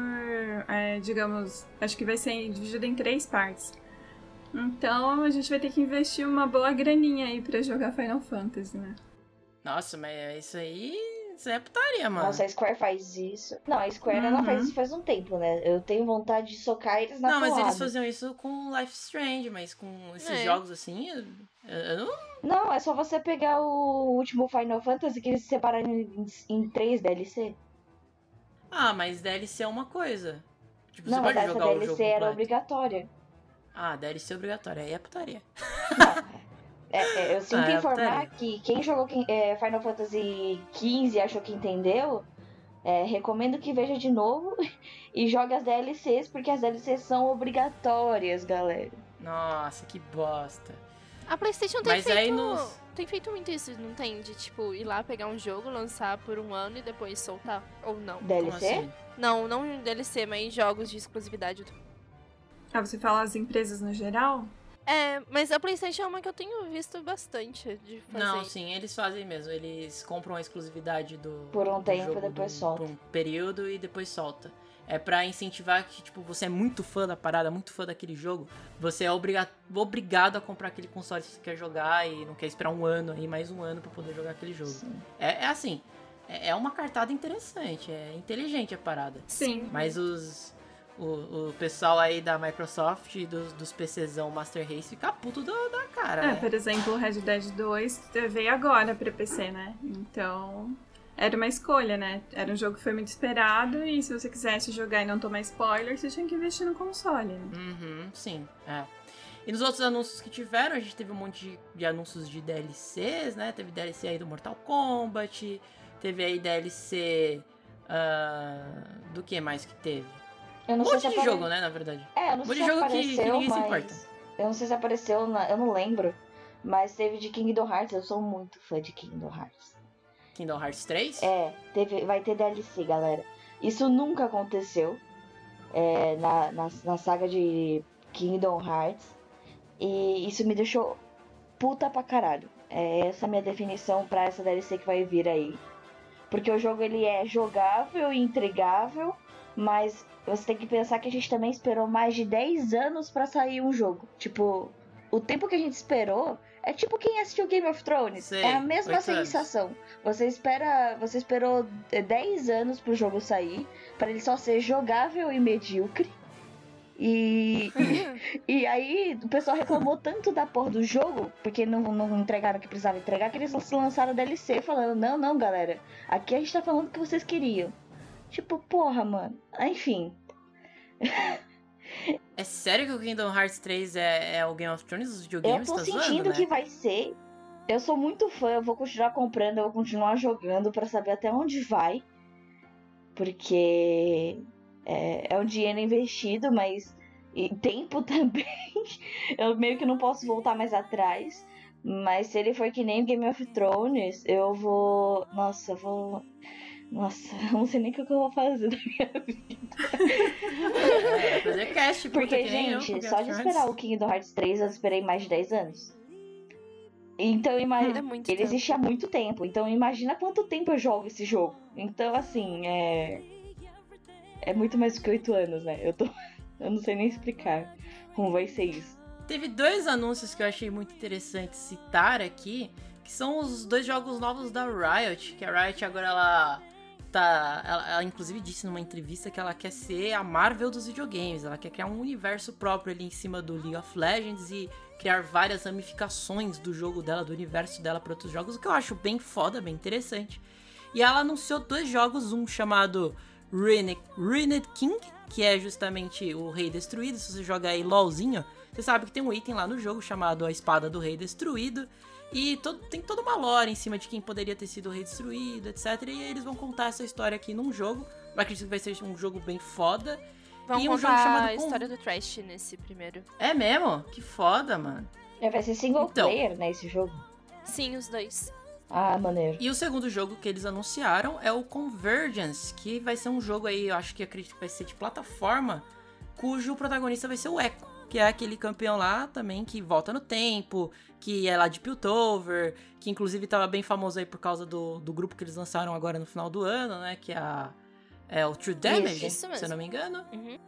é, digamos, acho que vai ser dividido em três partes. Então a gente vai ter que investir uma boa graninha aí para jogar Final Fantasy, né? Nossa, mas isso aí isso é putaria, mano. Nossa, a Square faz isso. Não, a Square uhum. ela faz isso faz um tempo, né? Eu tenho vontade de socar eles na Não, mas eles faziam isso com Life Strange, mas com esses é. jogos assim, eu, eu, não. Não, é só você pegar o último Final Fantasy que eles separaram em, em três DLC. Ah, mas DLC é uma coisa. Tipo, não, você mas pode essa jogar DLC o jogo era completo. obrigatória. Ah, DLC obrigatória. Aí é putaria. Não. É, é, eu sinto Ah, informar que quem jogou é, Final Fantasy XV e achou que entendeu, é, recomendo que veja de novo e jogue as DLCs, porque as DLCs são obrigatórias, galera. Nossa, que bosta. A PlayStation tem Mas feito. aí nos- Tem feito muito isso, não tem? De tipo, ir lá pegar um jogo, lançar por um ano e depois soltar. Ou não. DLC? assim? Não, não em DLC, mas jogos de exclusividade. Ah, você fala as empresas no geral? É, mas a PlayStation é uma que eu tenho visto bastante de fazer. Não, sim, eles fazem mesmo. Eles compram a exclusividade do. Por um do tempo, jogo depois do- solta. Por um período e depois solta. É pra incentivar que, tipo, você é muito fã da parada, muito fã daquele jogo. Você é obriga obrigado a comprar aquele console se você quer jogar e não quer esperar um ano aí, mais um ano pra poder jogar aquele jogo. É, é assim, é, é uma cartada interessante, é inteligente a parada. Sim. Mas os. O, o pessoal aí da Microsoft e dos, dos PCzão Master Race fica puto do- da cara, É, né? por exemplo, o Red Dead 2 veio agora pra PC, né? Então, era uma escolha, né? Era um jogo que foi muito esperado e se você quisesse jogar e não tomar spoiler, você tinha que investir no console, né? Uhum, sim, é. E nos outros anúncios que tiveram, a gente teve um monte de, de anúncios de DLCs, né? Teve DLC aí do Mortal Kombat, teve aí DLC. ah, do que mais que teve? Eu Um não sei monte se de apare- jogo, né, na verdade. É, eu não Um sei se jogo que- que apareceu, ninguém se mas... importa. Eu não sei se apareceu, na... eu não lembro. Mas teve de Kingdom Hearts, eu sou muito fã de Kingdom Hearts. Kingdom Hearts 3? É, teve, vai ter DLC, galera. Isso nunca aconteceu é, na, na, na saga de Kingdom Hearts. E isso me deixou puta pra caralho. É essa a minha definição pra essa DLC que vai vir aí. Porque o jogo ele é jogável e intrigável, mas você tem que pensar que a gente também esperou mais de 10 anos pra sair um jogo. Tipo, o tempo que a gente esperou é tipo quem assistiu Game of Thrones. Sei, é a mesma anos. sensação. Você espera, você esperou 10 anos pro jogo sair, pra ele só ser jogável e medíocre. E, e aí o pessoal reclamou tanto da porra do jogo, porque não, não entregaram o que precisava entregar, que eles lançaram DLC falando, não, não, galera, aqui a gente tá falando o que vocês queriam. Tipo, porra, mano. Enfim. É sério que o Kingdom Hearts 3 é, é o Game of Thrones dos Eu videogames? tô tá sentindo zoando, né? que vai ser. Eu sou muito fã, eu vou continuar comprando, eu vou continuar jogando pra saber até onde vai. Porque é, é um dinheiro investido, mas e tempo também. eu meio que não posso voltar mais atrás. Mas se ele for que nem Game of Thrones, eu vou. Nossa, eu vou. Nossa, eu não sei nem o que eu vou fazer da minha vida. É, fazer cast, Porque, que nem eu, gente, Game só de esperar o Kingdom Hearts 3, eu esperei mais de 10 anos. Então, imagina. É Ele tempo. existe há muito tempo. Então, imagina quanto tempo eu jogo esse jogo. Então, assim, é. É muito mais do que 8 anos, né? Eu tô. Eu não sei nem explicar como vai ser isso. Teve dois anúncios que eu achei muito interessante citar aqui, que são os dois jogos novos da Riot, que a Riot agora ela tá. Ela, ela, inclusive disse numa entrevista que ela quer ser a Marvel dos videogames. Ela quer criar um universo próprio ali em cima do League of Legends e criar várias ramificações do jogo dela, do universo dela para outros jogos, o que eu acho bem foda, bem interessante. E ela anunciou dois jogos, um chamado Ruined King, que é justamente o Rei Destruído. Se você joga aí LOLzinho, você sabe que tem um item lá no jogo chamado a Espada do Rei Destruído. E todo, tem toda uma lore em cima de quem poderia ter sido o rei destruído, etc. E aí eles vão contar essa história aqui num jogo. Eu acredito que vai ser um jogo bem foda. Vão e um jogo chamado a história do Trash nesse primeiro. É mesmo? Que foda, mano. É, vai ser single Então. player, né, esse jogo. Sim, os dois. Ah, maneiro. E o segundo jogo que eles anunciaram é o Convergence, que vai ser um jogo aí, eu acho que acredito que vai ser de plataforma, cujo protagonista vai ser o Echo, que é aquele campeão lá também que volta no tempo, que é lá de Piltover, que inclusive tava bem famoso aí por causa do, do grupo que eles lançaram agora no final do ano, né? Que é, a, é o True Damage, Isso se eu não me engano. Uhum.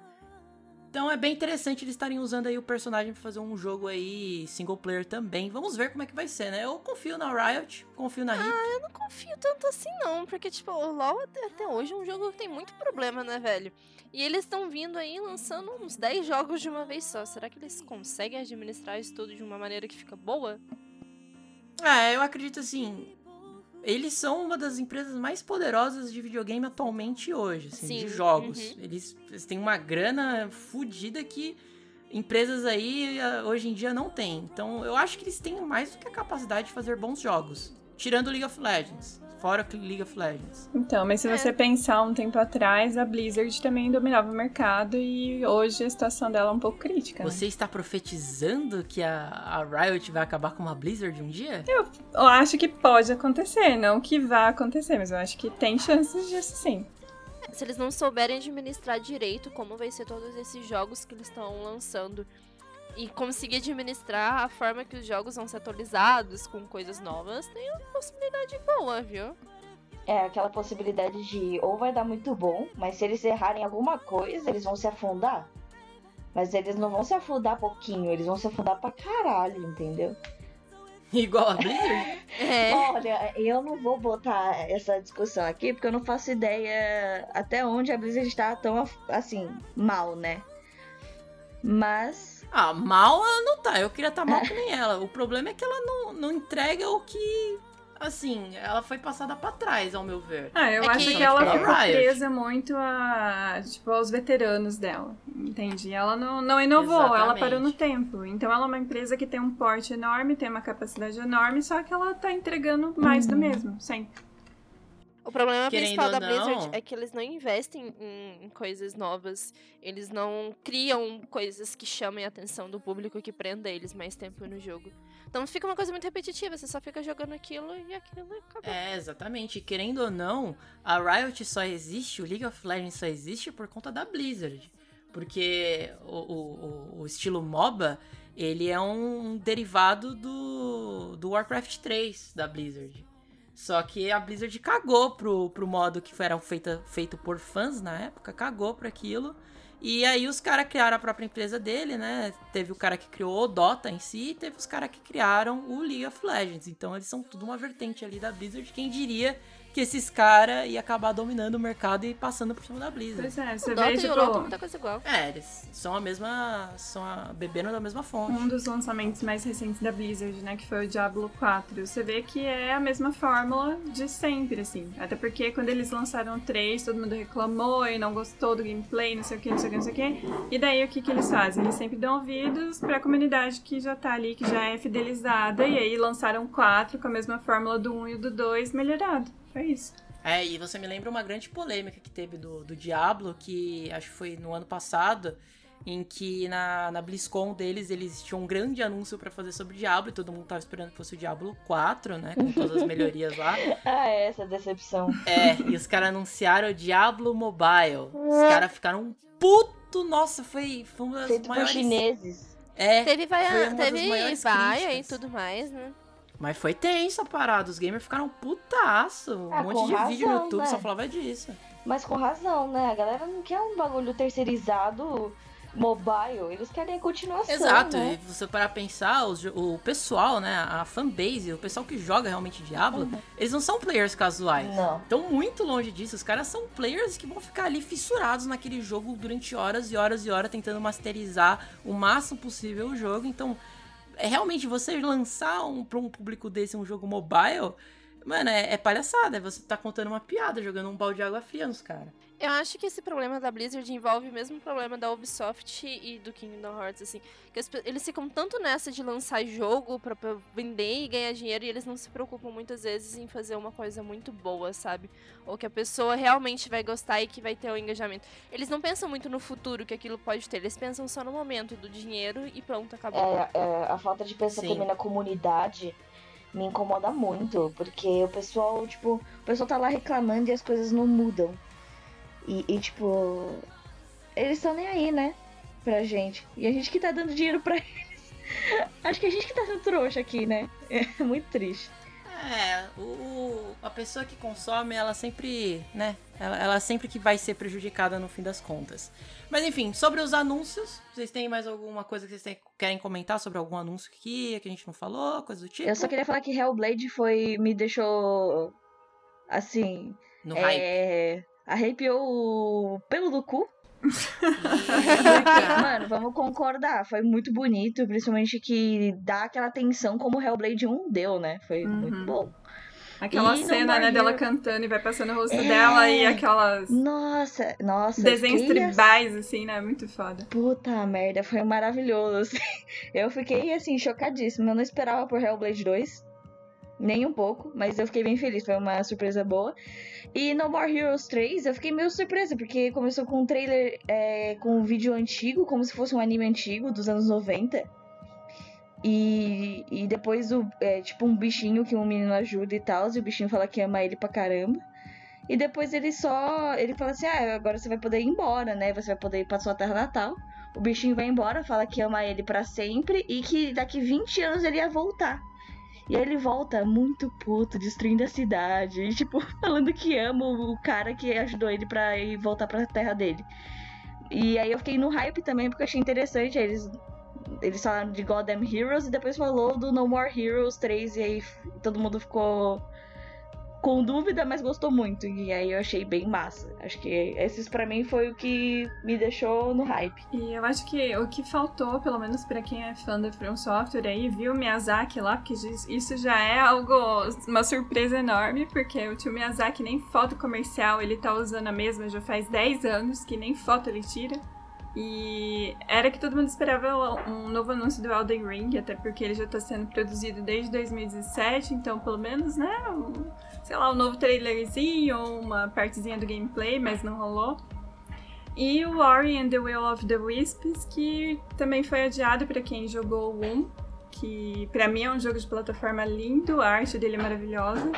Então é bem interessante eles estarem usando aí o personagem pra fazer um jogo aí single player também. Vamos ver como é que vai ser, né? Eu confio na Riot, confio na Hit. Eu não confio tanto assim, não, porque, tipo, o LoL até, até hoje é um jogo que tem muito problema, né, velho? E eles estão vindo aí lançando uns 10 jogos de uma vez só. Será que eles conseguem administrar isso tudo de uma maneira que fica boa? É, eu acredito assim. Eles são uma das empresas mais poderosas de videogame atualmente hoje, assim, Sim, de jogos. uhum. Eles, eles têm uma grana fodida que empresas aí eh, hoje em dia não têm. Então eu acho que eles têm mais do que a capacidade de fazer bons jogos. Tirando League of Legends. Fora League of Legends. Então, mas se É. você pensar um tempo atrás, a Blizzard também dominava o mercado e hoje a situação dela é um pouco crítica. né? Você está profetizando que a, a Riot vai acabar com uma Blizzard um dia? Eu acho que pode acontecer, não que vá acontecer, mas eu acho que tem chances disso sim. Se eles não souberem administrar direito como vai ser todos esses jogos que eles estão lançando e conseguir administrar a forma que os jogos vão ser atualizados com coisas novas, tem uma possibilidade boa, viu? É aquela possibilidade de ou vai dar muito bom, mas se eles errarem alguma coisa, eles vão se afundar. Mas eles não vão se afundar pouquinho, eles vão se afundar pra caralho, entendeu? Igual a Blizzard? É. Olha, eu não vou botar essa discussão aqui porque eu não faço ideia até onde a Blizzard está tão assim, mal, né? Mas Ah, mal ela não tá. Eu queria estar mal que nem ela. O problema é que ela não, não entrega o que. Assim, ela foi passada pra trás, ao meu ver. Ah, eu É acho que- que, ela ficou Riot. presa muito a, tipo, aos veteranos dela, entende? Ela não, não inovou, ela Exatamente. parou no tempo. Então ela é uma empresa que tem um porte enorme, tem uma capacidade enorme, só que ela tá entregando mais do mesmo, sempre. O problema Querendo principal da Blizzard é que eles não investem em, em coisas novas. Eles não criam coisas que chamem a atenção do público que prenda eles mais tempo no jogo. Então fica uma coisa muito repetitiva, você só fica jogando aquilo e aquilo acabou. É, exatamente. Querendo ou não, a Riot só existe, o League of Legends só existe por conta da Blizzard. Porque o, o- o- o estilo MOBA, ele é um derivado do, do Warcraft 3 da Blizzard. Só que a Blizzard cagou pro, pro modo que era feita, feito por fãs na época, cagou pra aquilo. E aí os caras criaram a própria empresa dele, né? Teve o cara que criou o Dota em si, e teve os caras que criaram o League of Legends. Então eles são tudo uma vertente ali da Blizzard. Quem diria que esses caras iam acabar dominando o mercado e passando por cima da Blizzard. Pois é, O você Dota vê, e o LoL tem tipo, muita coisa igual. É, eles são a mesma. são a, bebendo da mesma fonte. um dos lançamentos mais recentes da Blizzard, né, que foi o Diablo 4. Você vê que é a mesma fórmula de sempre, assim. Até porque quando eles lançaram o 3, todo mundo reclamou e não gostou do gameplay, não sei o que, não sei o que, não sei o que. E daí o que, que eles fazem? Eles sempre dão ouvidos pra comunidade que já tá ali, que já é fidelizada, e aí lançaram o 4 com a mesma fórmula do 1 e do 2 melhorado. Foi isso. É, e você me lembra uma grande polêmica que teve do, do Diablo, que acho que foi no ano passado, em que na, na BlizzCon deles, eles tinham um grande anúncio pra fazer sobre o Diablo, e todo mundo tava esperando que fosse o Diablo 4, né, com todas as melhorias lá. ah, é essa decepção. É, e os caras anunciaram o Diablo Mobile. Os caras ficaram um puto, nossa, foi, foi uma das Feito por maiores... chineses. É, Teve das teve vaia e tudo mais, né? Mas foi tenso a parada, os gamers ficaram putaço. Um Ah, monte com de vídeo no razão, YouTube né? só falava disso. Mas com razão, né? A galera não quer um bagulho terceirizado mobile, eles querem a continuação. Exato, né? e você parar pensar, os o pessoal, né, a fanbase, o pessoal que joga realmente Diablo, eles não são players casuais. Não. Estão muito longe disso. Os caras são players que vão ficar ali fissurados naquele jogo durante horas e horas e horas, tentando masterizar o máximo possível o jogo. Então, realmente você lançar um, pra um público desse um jogo mobile, mano, é, é palhaçada. Você tá contando uma piada, jogando um balde de água fria nos caras. Eu acho que esse problema da Blizzard envolve o mesmo problema da Ubisoft e do Kingdom Hearts, assim. Que eles ficam tanto nessa de lançar jogo pra, pra vender e ganhar dinheiro e eles não se preocupam muitas vezes em fazer uma coisa muito boa, sabe? Ou que a pessoa realmente vai gostar e que vai ter o engajamento. Eles não pensam muito no futuro que aquilo pode ter, eles pensam só no momento do dinheiro e pronto, acabou. É, é, a falta de pensar Sim. também na comunidade me incomoda muito, porque o pessoal, tipo, o pessoal tá lá reclamando e as coisas não mudam. E, e, tipo, eles estão nem aí, né? Pra gente. E a gente que tá dando dinheiro pra eles. Acho que a gente que tá sendo trouxa aqui, né? É muito triste. É, o, a pessoa que consome, ela sempre, né? Ela, ela sempre que vai ser prejudicada no fim das contas. Mas enfim, sobre os anúncios, vocês têm mais alguma coisa que vocês têm- querem comentar sobre algum anúncio aqui que a gente não falou, coisa do tipo? Eu só queria falar que Hellblade foi. me deixou. Assim. No hype. Arrepiou o pelo do cu. Eita. Mano, vamos concordar. Foi muito bonito, principalmente que dá aquela tensão como Hellblade 1 deu, né? Foi Uhum. muito bom. Aquela E cena, né, dela cantando e vai passando o rosto É. dela e aquelas Nossa, nossa. desenhos assim- tribais, assim, né? Muito foda. Puta merda, foi maravilhoso. assim. Eu fiquei assim, chocadíssima. Eu não esperava por Hellblade 2. Nem um pouco, mas eu fiquei bem feliz, foi uma surpresa boa. E No More Heroes 3, eu fiquei meio surpresa, porque começou com um trailer é, com um vídeo antigo, como se fosse um anime antigo, dos anos 90. E, e depois, o, é, tipo, um bichinho que um menino ajuda e tal, e o bichinho fala que ama ele pra caramba. E depois ele só. Ele fala assim: ah, agora você vai poder ir embora, né? Você vai poder ir pra sua terra natal. O bichinho vai embora, fala que ama ele pra sempre e que daqui 20 anos ele ia voltar. E aí ele volta muito puto, destruindo a cidade. E, tipo, falando que ama o cara que ajudou ele pra ir voltar pra terra dele. E aí eu fiquei no hype também, porque eu achei interessante. Eles, eles falaram de Goddamn Heroes e depois falou do No More Heroes 3. E aí todo mundo ficou com dúvida, mas gostou muito. E aí eu achei bem massa. Acho que esses pra mim foi o que me deixou no hype. E eu acho que o que faltou, pelo menos pra quem é fã da From Software aí, viu Miyazaki lá, porque isso já é algo, uma surpresa enorme, porque o tio Miyazaki nem foto comercial ele tá usando a mesma já faz 10 anos, que nem foto ele tira. E era que todo mundo esperava um novo anúncio do Elden Ring, até porque ele já tá sendo produzido desde 2017, então pelo menos, né, sei lá, um novo trailerzinho ou uma partezinha do gameplay, mas não rolou. E o Ori and the Will of the Wisps, que também foi adiado para quem jogou o 1, que pra mim é um jogo de plataforma lindo, a arte dele é maravilhosa.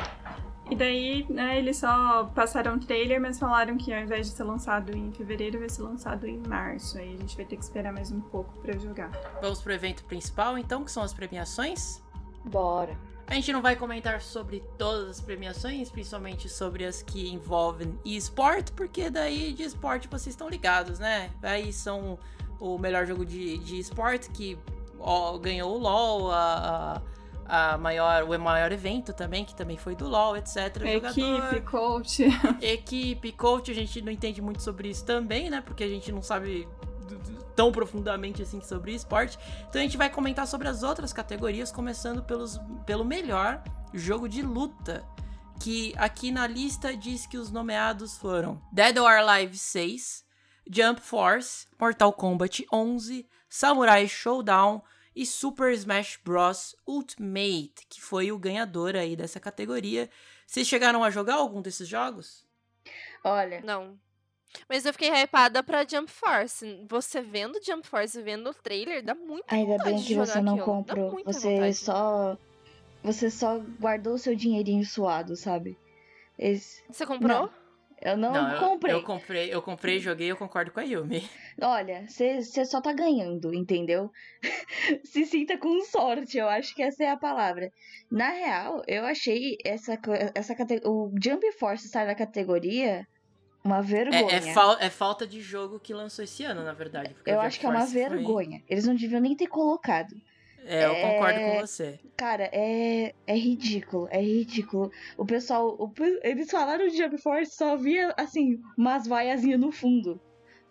E daí, né, eles só passaram um trailer, mas falaram que ao invés de ser lançado em fevereiro, vai ser lançado em março. Aí a gente vai ter que esperar mais um pouco pra jogar. Vamos pro evento principal, então, que são as premiações. Bora. A gente não vai comentar sobre todas as premiações, principalmente sobre as que envolvem eSport, porque daí de esporte vocês estão ligados, né? Aí são o melhor jogo de, de esporte que ó, ganhou o LoL, a, a, a maior, o maior evento também, que também foi do LoL, etc. Equipe, Jogador, coach. equipe, coach, a gente não entende muito sobre isso também, né? Porque a gente não sabe tão profundamente assim sobre esporte. Então a gente vai comentar sobre as outras categorias, começando pelos, pelo melhor jogo de luta. Que aqui na lista diz que os nomeados foram Dead or Alive 6, Jump Force, Mortal Kombat 11, Samurai Showdown e Super Smash Bros. Ultimate, que foi o ganhador aí dessa categoria. Vocês chegaram a jogar algum desses jogos? Olha, Não. Mas eu fiquei hypada pra Jump Force. Você vendo Jump Force, vendo o trailer, dá muito ainda vontade bem que você não aquilo. Comprou. Você vontade. só. Você só guardou o seu dinheirinho suado, sabe? Esse... Você comprou? Eu não, eu- comprei. Eu, comprei, eu comprei, joguei, eu concordo com a Yumi. Olha, você só tá ganhando, entendeu? Se sinta com sorte, eu acho que essa é a palavra. Na real, eu achei essa, essa o Jump Force estar na categoria Uma vergonha. É, é, fal- é falta de jogo que lançou esse ano, na verdade. Eu acho que é uma Force foi- vergonha. Eles não deviam nem ter colocado. É, eu concordo É, com você. Cara, é, é ridículo, é ridículo. O pessoal, o eles falaram de Jump Force, só via, assim, umas vaiazinhas no fundo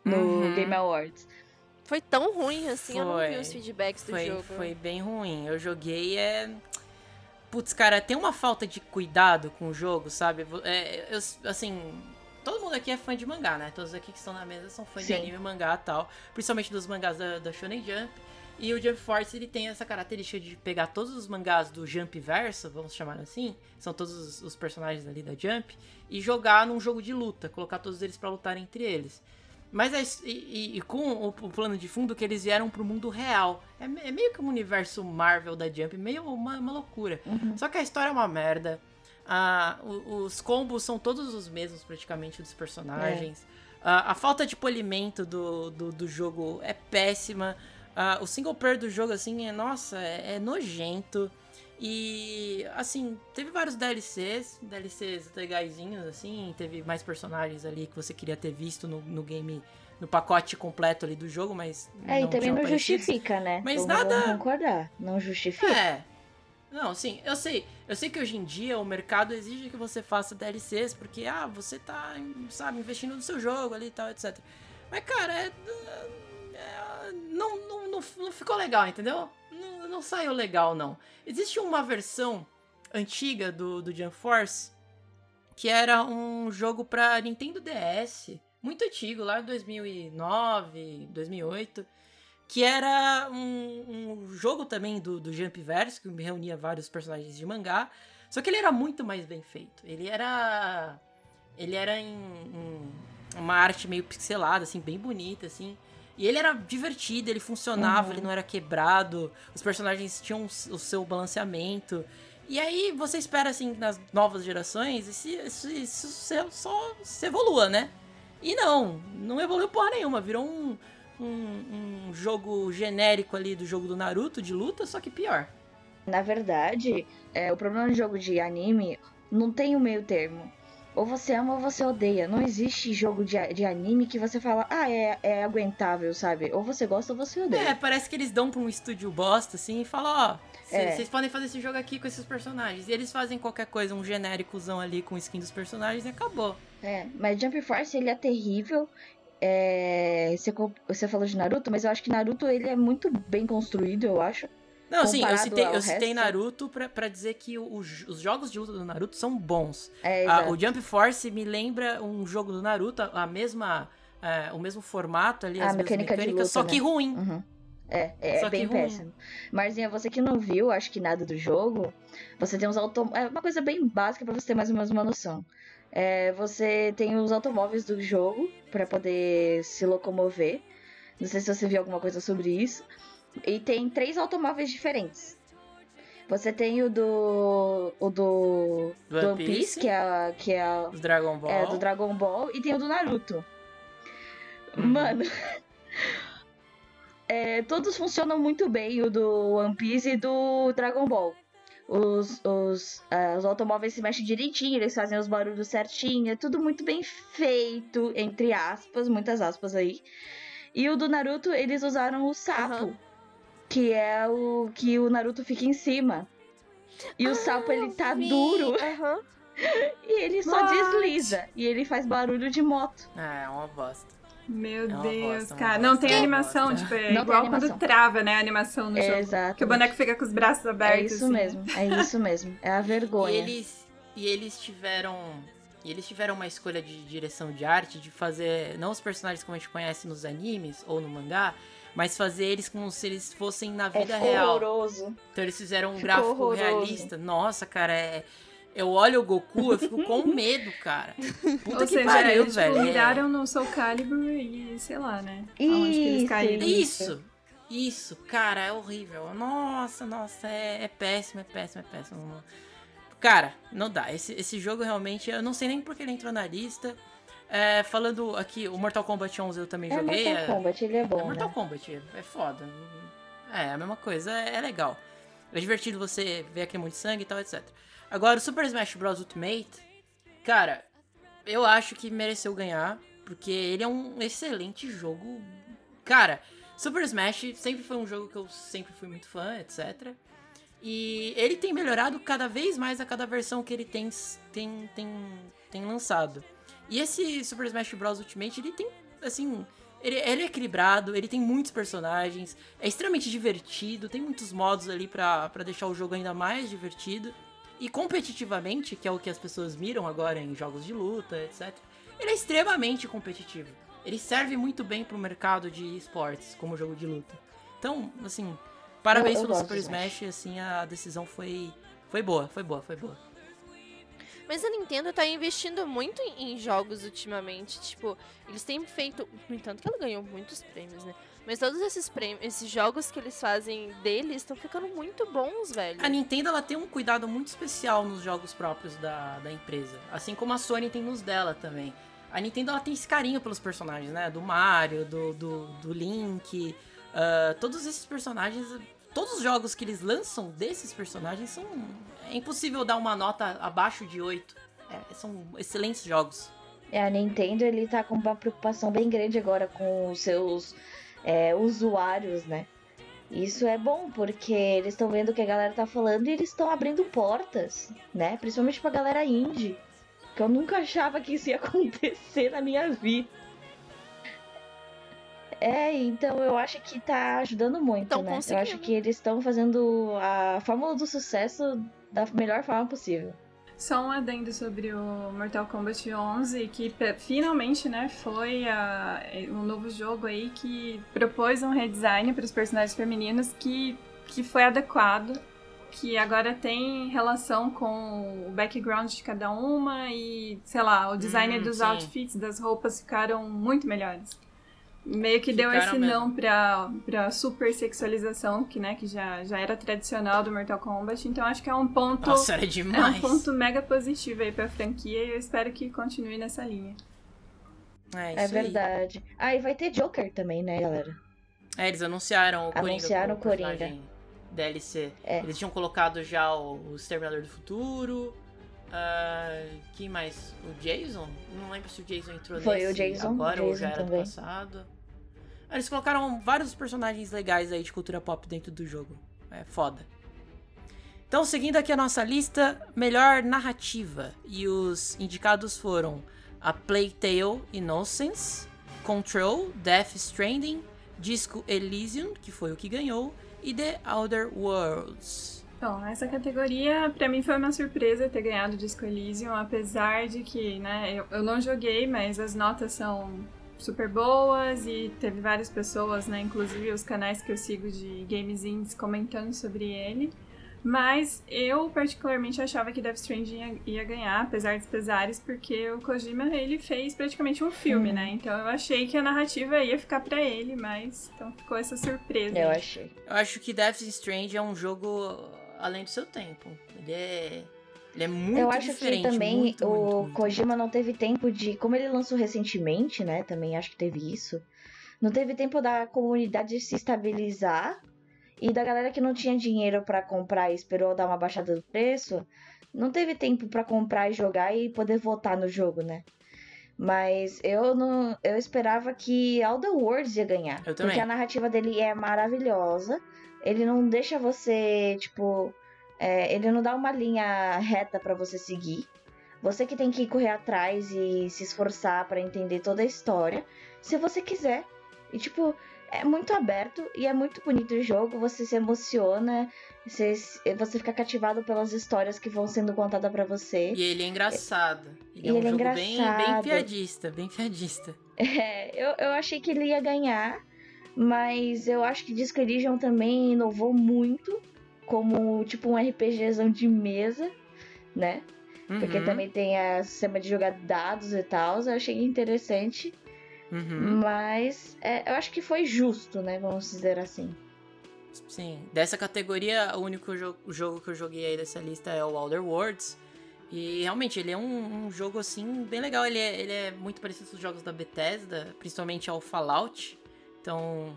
no Uhum. Game Awards. Foi tão ruim assim, eu não vi Foi. os feedbacks do Foi, jogo. foi bem ruim. Eu joguei é. Putz, cara, tem uma falta de cuidado com o jogo, sabe? É, eu, assim. Todo mundo aqui é fã de mangá, né? Todos aqui que estão na mesa são fãs de Sim. anime e mangá e tal. Principalmente dos mangás da, da Shonen Jump. E o Jump Force, ele tem essa característica de pegar todos os mangás do Jump Verso, vamos chamar assim, são todos os, personagens ali da Jump, e jogar num jogo de luta, colocar todos eles pra lutar entre eles. Mas é, e, e- com o, o plano de fundo que eles vieram pro mundo real. É, é meio que um universo Marvel da Jump, meio uma, uma loucura. Só que a história é uma merda. Ah, os combos são todos os mesmos, praticamente, dos personagens. Ah, a falta de polimento do, do, do jogo é péssima. Ah, o single player do jogo, assim, é, nossa, é, é nojento. E, assim, teve vários DLCs, DLCs legaisinhos, assim, teve mais personagens ali que você queria ter visto no, no game, no pacote completo ali do jogo, mas É, e não também não aparecido. justifica, né? Mas Vamos- nada- concordar, não justifica. É. Não, sim, eu sei. Eu sei que hoje em dia o mercado exige que você faça DLCs, porque, ah, você tá, sabe, investindo no seu jogo ali e tal, etc. Mas, cara, é, é, não, não, não, não ficou legal, entendeu? Não, não saiu legal, não. Existe uma versão antiga do, do Jump Force que era um jogo pra Nintendo DS, muito antigo, lá em 2009, 2008 que era um, um jogo também do, do Jump Verso, que reunia vários personagens de mangá, só que ele era muito mais bem feito. Ele era. Ele era em, em uma arte meio pixelada, assim, bem bonita, assim. E ele era divertido, ele funcionava, Uhum. ele não era quebrado, os personagens tinham o seu balanceamento. E aí você espera, assim, nas novas gerações, esse, isso se- só se evolua, né? E não, não evoluiu porra nenhuma, virou um, um, um jogo genérico ali do jogo do Naruto de luta, só que pior. Na verdade, é, o problema do jogo de anime não tem o meio termo. Ou você ama ou você odeia. Não existe jogo de, de anime que você fala, ah, é, é aguentável, sabe? Ou você gosta ou você É, odeia. parece que eles dão pra um estúdio bosta, assim, e falam, ó, É. vocês podem fazer esse jogo aqui com esses personagens. E eles fazem qualquer coisa, um genéricozão ali com skin dos personagens e acabou. É, mas Jump Force, ele é terrível. É, você, você falou de Naruto, mas eu acho que Naruto, ele é muito bem construído, eu acho. Não, sim, eu citei, eu citei. Naruto pra, pra dizer que o- os, os jogos de luta do Naruto são bons. É, Ah, o Jump Force me lembra um jogo do Naruto, a mesma, é, o mesmo formato ali, A as mesmas mecânica de mecânicas, luta, só que né? ruim. Uhum. É, é que bem péssimo. Marzinha, você que não viu, acho que nada do jogo, você tem os automóveis. É uma coisa bem básica pra você ter mais ou menos uma noção. É, você tem os automóveis do jogo pra poder se locomover. Não sei se você viu alguma coisa sobre isso. E tem três automóveis diferentes. Você tem o do. o do. Do do One Piece, Piece. que é, que é Os Dragon Ball. é, do Dragon Ball e tem o do Naruto. Uhum. Mano. é, todos funcionam muito bem, o do One Piece e do Dragon Ball. Os, os, ah, os automóveis se mexem direitinho, eles fazem os barulhos certinho, é tudo muito bem feito, entre aspas, muitas aspas aí. E o do Naruto, eles usaram o sapo, Aham. que é o que o Naruto fica em cima. E o sapo, ele tá duro. Aham. E ele só What? desliza. E ele faz barulho de moto. É, é uma bosta. Meu É Deus, bosta, cara. Não tem animação, bosta. tipo, é Não igual quando trava, né, a animação no É, jogo. exato. Que o boneco fica com os braços É abertos. isso assim. mesmo, é isso mesmo. É a E vergonha. eles, e eles tiveram. E eles tiveram uma escolha de direção de arte de fazer não os personagens como a gente conhece nos animes ou no mangá, mas fazer eles como se eles fossem na É vida real. horroroso. Então eles fizeram um Ficou gráfico horroroso. realista. Nossa, cara, é. Eu olho o Goku, eu fico com medo, cara. Puta Ou que seja, pariu, eles velho. tipo, É- miraram no Soul Calibur e sei lá, né? Aonde que eles Isso, caíram. Isso! Isso, cara, é horrível. Nossa, nossa, é, é péssimo, é péssimo, é péssimo. Cara, não dá. Esse, esse jogo realmente, eu não sei nem porque ele entrou na lista. É, falando aqui, o Mortal Kombat 11 eu também É joguei. Mortal é- Kombat, ele é é bom, Mortal né? Kombat, é foda. É, a mesma coisa, é, é legal. É divertido você ver aquele monte de sangue e tal, etc. Agora, o Super Smash Bros. Ultimate, cara, eu acho que mereceu ganhar, porque ele é um excelente jogo. Cara, Super Smash sempre foi um jogo que eu sempre fui muito fã, etc. E ele tem melhorado cada vez mais a cada versão que ele tem, tem, tem, tem lançado. E esse Super Smash Bros. Ultimate, ele tem, assim, ele, ele, é equilibrado, ele tem muitos personagens, é extremamente divertido, tem muitos modos ali para deixar o jogo ainda mais divertido. E competitivamente, que é o que as pessoas miram agora em jogos de luta, etc., ele é extremamente competitivo. Ele serve muito bem pro mercado de esportes, como jogo de luta. Então, assim, parabéns pelo Super Smash, assim, a decisão foi, foi boa, foi boa, foi boa. Mas a Nintendo tá investindo muito em jogos ultimamente. Tipo, eles têm feito. No entanto, que ela ganhou muitos prêmios, né? Mas todos esses prêmios, esses jogos que eles fazem deles estão ficando muito bons, velho. A Nintendo ela tem um cuidado muito especial nos jogos próprios da, da empresa. Assim como a Sony tem nos dela também. A Nintendo ela tem esse carinho pelos personagens, né? Do Mario, do, do, do Link. Uh, todos esses personagens. Todos os jogos que eles lançam desses personagens são. É impossível dar uma nota abaixo de 8. É, são excelentes jogos. É, a Nintendo ele tá com uma preocupação bem grande agora com os seus é, usuários, né? Isso é bom, porque eles estão vendo o que a galera tá falando e eles estão abrindo portas, né? Principalmente pra galera indie. Que eu nunca achava que isso ia acontecer na minha vida. É, então eu acho que tá ajudando muito, tão né? Eu acho que eles estão fazendo a fórmula do sucesso da melhor forma possível. Só um adendo sobre o Mortal Kombat 11, que finalmente, né, foi a, um novo jogo aí que propôs um redesign para os personagens femininos que, que foi adequado, que agora tem relação com o background de cada uma e, sei lá, o design hum, dos sim. outfits, das roupas ficaram muito melhores meio que deu esse mesmo. não pra, pra super sexualização, que, né, que já, já era tradicional do Mortal Kombat. Então acho que é um ponto. Nossa, era demais. É um ponto mega positivo aí pra franquia e eu espero que continue nessa linha. É, é verdade. Ah, e vai ter Joker também, né, galera? É, eles anunciaram o Coringa. Anunciaram o Coringa. DLC. É. Eles tinham colocado já o, o Exterminador do Futuro. Uh, quem mais? O Jason? Não lembro se o Jason entrou Foi nesse o Jason, agora Jason ou já era também. passado. Eles colocaram vários personagens legais aí de cultura pop dentro do jogo. É foda. Então, seguindo aqui a nossa lista, melhor narrativa. E os indicados foram A Plague Tale Innocence, Control, Death Stranding, Disco Elysium, que foi o que ganhou, e The Outer Worlds. Bom, essa categoria para mim foi uma surpresa ter ganhado Disco Elysium, apesar de que, né, eu, eu não joguei, mas as notas são super boas e teve várias pessoas, né, inclusive os canais que eu sigo de games indies comentando sobre ele. Mas eu particularmente achava que Death Stranding ia, ia, ganhar, apesar dos pesares, porque o Kojima ele fez praticamente um filme, hum. né? Então eu achei que a narrativa ia ficar para ele, mas então ficou essa surpresa. Eu achei. Eu acho que Death Stranding é um jogo além do seu tempo. Ele é ele é muito Eu acho diferente, que também muito, o muito, muito. Kojima não teve tempo de. Como ele lançou recentemente, né? Também acho que teve isso. Não teve tempo da comunidade se estabilizar e da galera que não tinha dinheiro para comprar e esperou dar uma baixada do preço, não teve tempo para comprar e jogar e poder votar no jogo, né? Mas eu não, eu esperava que All the Worlds ia ganhar, eu porque a narrativa dele é maravilhosa. Ele não deixa você, tipo, é, ele não dá uma linha reta para você seguir. Você que tem que correr atrás e se esforçar para entender toda a história, se você quiser. E tipo, é muito aberto e é muito bonito o jogo, você se emociona, você, você fica cativado pelas histórias que vão sendo contadas para você. E ele é engraçado. Ele é um ele é jogo bem, bem piadista, bem piadista. É, eu, eu achei que ele ia ganhar, mas eu acho que Disco Elysium também inovou muito como tipo um RPGzão de mesa, né? Uhum. Porque também tem a sistema de jogar dados e tal. Eu achei interessante. Uhum. Mas é, eu acho que foi justo, né? Vamos dizer assim. Sim. Dessa categoria, o único jogo, jogo que eu joguei aí dessa lista é o Outer Worlds. E realmente, ele é um, um, jogo assim bem legal. Ele é, ele é muito parecido com os jogos da Bethesda, principalmente ao Fallout. Então,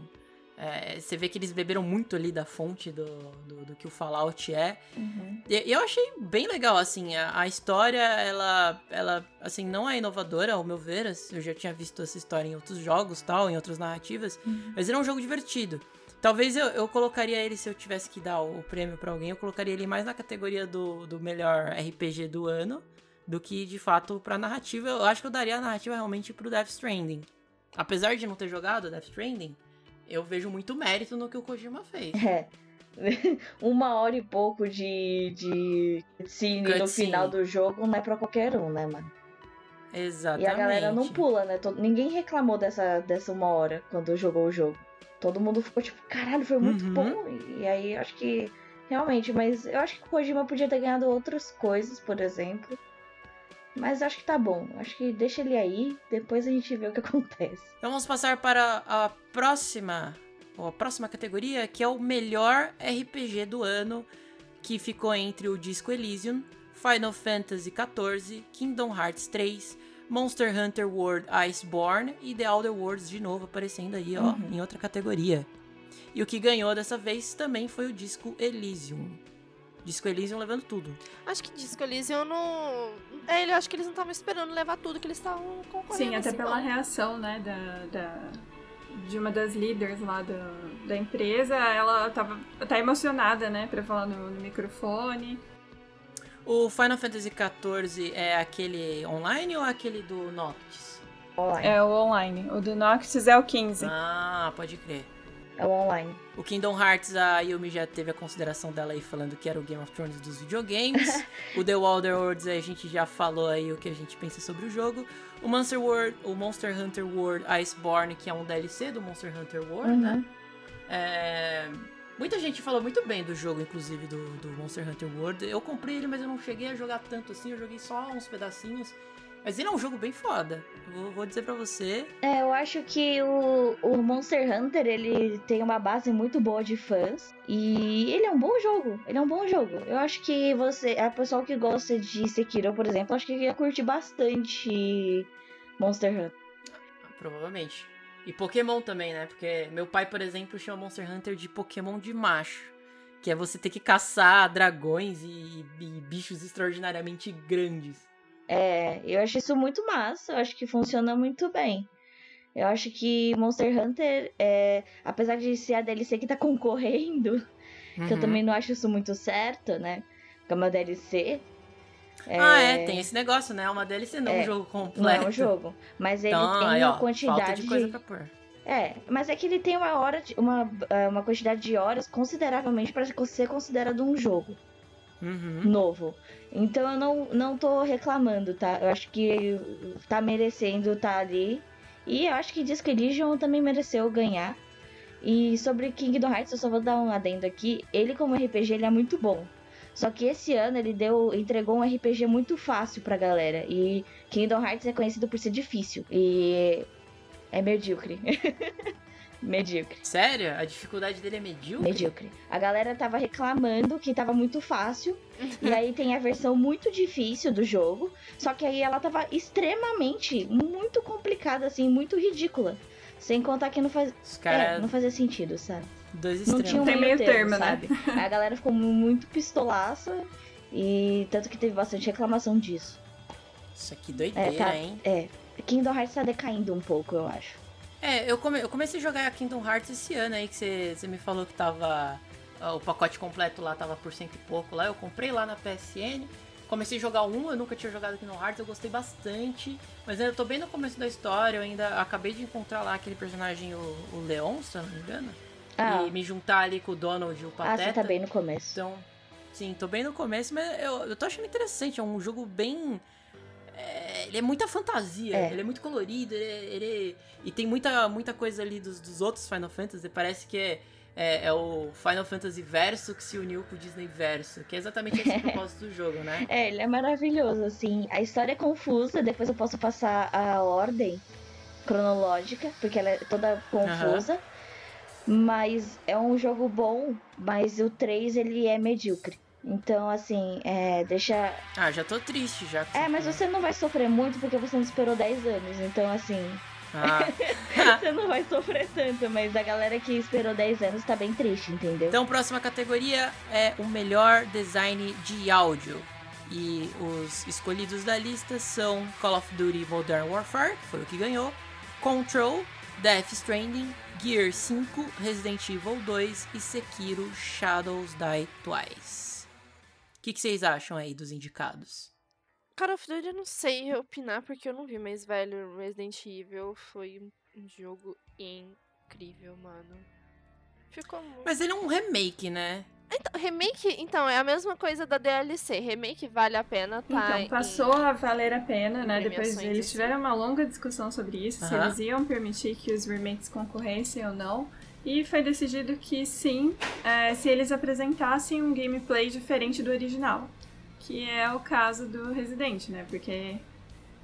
É, você vê que eles beberam muito ali da fonte do, do, do que o Fallout é. Uhum. E, eu achei bem legal, assim, a, a história, ela, ela, assim, não é inovadora, ao meu ver. assim, Eu já tinha visto essa história em outros jogos, tal, em outras narrativas. Mas ele é um jogo divertido. Talvez eu, eu colocaria ele, se eu tivesse que dar o, o prêmio pra alguém, eu colocaria ele mais na categoria do, do melhor RPG do ano do que, de fato, pra narrativa. Eu acho que eu daria a narrativa realmente pro Death Stranding. Apesar de não ter jogado Death Stranding, eu vejo muito mérito no que o Kojima fez. É. Uma hora e pouco de, de cutscene no final do jogo não é pra qualquer um, né, mano? Exatamente. E a galera não pula, né? Todo- Ninguém reclamou dessa, dessa uma hora quando jogou o jogo. Todo mundo ficou tipo, caralho, foi muito Uhum. bom. E aí acho que. Realmente, mas eu acho que o Kojima podia ter ganhado outras coisas, por exemplo. Mas acho que tá bom. Acho que deixa ele aí, depois a gente vê o que acontece. Então vamos passar para a próxima, ou a próxima categoria, que é o melhor RPG do ano, que ficou entre o Disco Elysium, Final Fantasy XIV, Kingdom Hearts 3, Monster Hunter World Iceborne e The Outer Worlds de novo aparecendo aí, ó, Uhum. em outra categoria. E o que ganhou dessa vez também foi o Disco Elysium. Disco Elysium levando tudo. Acho que Disco Elysium não. É, eu acho que eles não estavam esperando levar tudo que eles estavam concorrendo. Sim, até assim, pela não. reação, né, da, da- de uma das líderes lá do- da empresa, ela tava tá emocionada, né, pra falar no, no microfone. O Final Fantasy XIV é aquele online ou aquele do Noctis? Online. É o online. O do Noctis é o 15. Ah, pode crer. É o online. O Kingdom Hearts, a Yumi já teve a consideração dela aí falando que era o Game of Thrones dos videogames. o The Wilder Worlds a gente já falou aí o que a gente pensa sobre o jogo. O Monster World, o Monster Hunter World Iceborne, que é um DLC do Monster Hunter World, né? Uhum. É, Muita gente falou muito bem do jogo, inclusive, do, do Monster Hunter World. Eu comprei ele, mas eu não cheguei a jogar tanto assim, eu joguei só uns pedacinhos. Mas ele é um jogo bem foda. Vou, vou dizer pra você. É, eu acho que o, o Monster Hunter, ele tem uma base muito boa de fãs. E ele é um bom jogo. Ele é um bom jogo. Eu acho que você. A pessoa que gosta de Sekiro, por exemplo, acho que ia curtir bastante Monster Hunter. Provavelmente. E Pokémon também, né? Porque meu pai, por exemplo, chama Monster Hunter de Pokémon de macho. Que é você ter que caçar dragões e, e bichos extraordinariamente grandes. É, eu acho isso muito massa. Eu acho que funciona muito bem. Eu acho que Monster Hunter, é, apesar de ser a DLC que tá concorrendo, que eu Uhum. também não acho isso muito certo, né? Que é uma DLC. Ah, é, tem esse negócio, né? É uma DLC, não É, um jogo completo. Não é um jogo. Mas ele Então, tem aí, uma ó, quantidade falta de coisa pra pôr. É, mas é que ele tem uma hora, de- uma, é, uma quantidade de horas consideravelmente para ser considerado um jogo Uhum. novo. Então eu não, não tô reclamando, tá? Eu acho que tá merecendo tá ali. E eu acho que Disco Elysium também mereceu ganhar. E sobre Kingdom Hearts, eu só vou dar um adendo aqui. Ele como RPG, ele é muito bom. Só que esse ano ele deu, entregou um RPG muito fácil pra galera. E Kingdom Hearts é conhecido por ser difícil. E é medíocre. medíocre. Sério? A dificuldade dele é medíocre? Medíocre. A galera tava reclamando que tava muito fácil. e aí tem a versão muito difícil do jogo. Só que aí ela tava extremamente, muito complicada, assim, muito ridícula. Sem contar que não, faz... Os é, caras, não fazia sentido, sabe? dois Não extremos. tinha um Tem meio, meio termo, termo, né? sabe? Aí a galera ficou muito pistolaça. E tanto que teve bastante reclamação disso. Isso aqui doideira, É, tá. hein? É. Kingdom Hearts tá decaindo um pouco, eu acho. É, eu, come- eu comecei a jogar Kingdom Hearts esse ano aí, que você me falou que tava. ah, O pacote completo lá tava por cento e pouco lá. Eu comprei lá na PSN. Comecei a jogar um, eu nunca tinha jogado Kingdom Hearts, eu gostei bastante. Mas ainda tô bem no começo da história, eu ainda acabei de encontrar lá aquele personagem, o, o Leon, se eu não me engano. Ah, E me juntar ali com o Donald e o ah Pateta. você tá bem no começo. Então, sim, tô bem no começo, mas eu, eu tô achando interessante. É um jogo bem. É, ele é muita fantasia, É. ele é muito colorido, ele, é- ele- e tem muita, muita coisa ali dos, dos outros Final Fantasy. Parece que é, é, é o Final Fantasy Verso que se uniu com o Disney Verso, que é exatamente esse o propósito do jogo, né? É, ele é maravilhoso, assim. A história é confusa, depois eu posso passar a ordem cronológica, porque ela é toda confusa. Mas é um jogo bom, mas o 3 ele é medíocre. Então, assim, é, deixa. Ah, já tô triste já. É, mas você não vai sofrer muito porque você não esperou 10 anos. Então, assim, Ah. Você não vai sofrer tanto, mas a galera que esperou 10 anos tá bem triste, entendeu? Então, próxima categoria é o melhor design de áudio. E os escolhidos da lista são Call of Duty Modern Warfare, que foi o que ganhou, Control, Death Stranding, Gear 5, Resident Evil 2 e Sekiro Shadows Die Twice. O que, que vocês acham aí dos indicados? Call of Duty eu não sei opinar porque eu não vi, mas, velho, Resident Evil foi um jogo incrível, mano. Ficou muito. Mas ele é um remake, né? Então, remake, então, é a mesma coisa da DLC. Remake vale a pena, tá? Então, passou em- a valer a pena, né? Depois eles tiveram uma longa discussão sobre isso, se eles iam permitir que os remakes concorressem ou não. E foi decidido que sim, é, se eles apresentassem um gameplay diferente do original. Que é o caso do Resident, né? Porque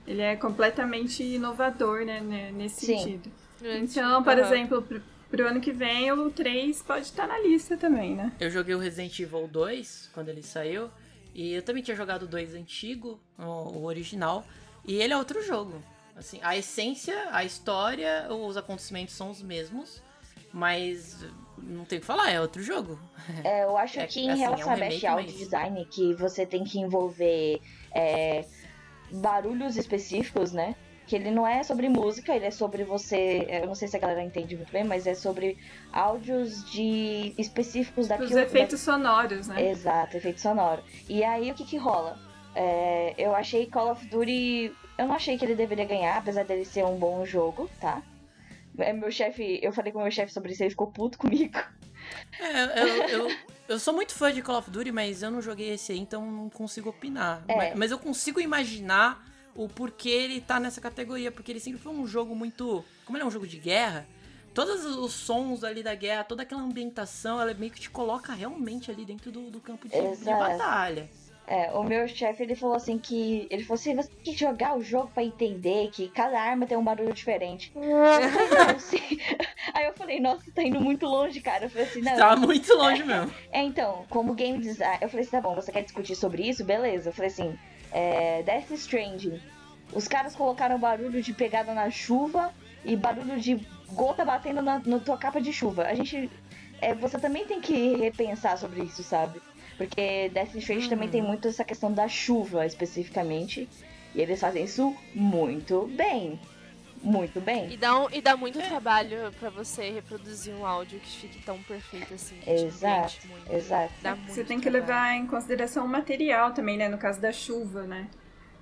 ele é completamente inovador, né? ne- Nesse Sim. sentido. Então, por aham. exemplo, pro, pro ano que vem, o 3 pode estar na lista também, né? Eu joguei o Resident Evil 2 quando ele saiu. E eu também tinha jogado o 2 antigo, o, o original. E ele é outro jogo. Assim, a essência, a história, os acontecimentos são os mesmos. Mas não tem o que falar, é outro jogo. É, eu acho É, que em assim, é um relação a Best Audio mas- Design, que você tem que envolver é, barulhos específicos, né? Que ele não é sobre música, ele é sobre você. Eu não sei se a galera entende muito bem, mas é sobre áudios de específicos Os daquilo. efeitos sonoros, né? Exato, efeito sonoro. E aí o que que rola? É, eu achei Call of Duty. Eu não achei que ele deveria ganhar, apesar dele ser um bom jogo, tá? É, Meu chefe, eu falei com o meu chefe sobre isso, ele ficou puto comigo. É, eu, eu, eu sou muito fã de Call of Duty, mas eu não joguei esse aí, então não consigo opinar. É. Mas, mas eu consigo imaginar o porquê ele tá nessa categoria, porque ele sempre foi um jogo muito. Como ele é um jogo de guerra, todos os sons ali da guerra, toda aquela ambientação, ela meio que te coloca realmente ali dentro do, do campo de, de batalha. É, o meu chefe, ele falou assim que. Ele falou assim, você tem que jogar o jogo pra entender que cada arma tem um barulho diferente. Aí eu falei, nossa, tá indo muito longe, cara. Eu falei assim, não. Tava muito longe mesmo. É, então, como game design. Eu falei assim, tá bom, você quer discutir sobre isso? Beleza. Eu falei assim, é, Death Stranding. Os caras colocaram barulho de pegada na chuva e barulho de gota batendo na, na tua capa de chuva. A gente. é, você também tem que repensar sobre isso, sabe? Porque Death Stranding também tem muito essa questão da chuva, especificamente. E eles fazem isso muito bem. Muito bem. E dá, um- e dá muito trabalho pra você reproduzir um áudio que fique tão perfeito assim. Exato, muito. Exato. Dá muito Você tem que trabalho. levar em consideração o material também, né? No caso da chuva, né?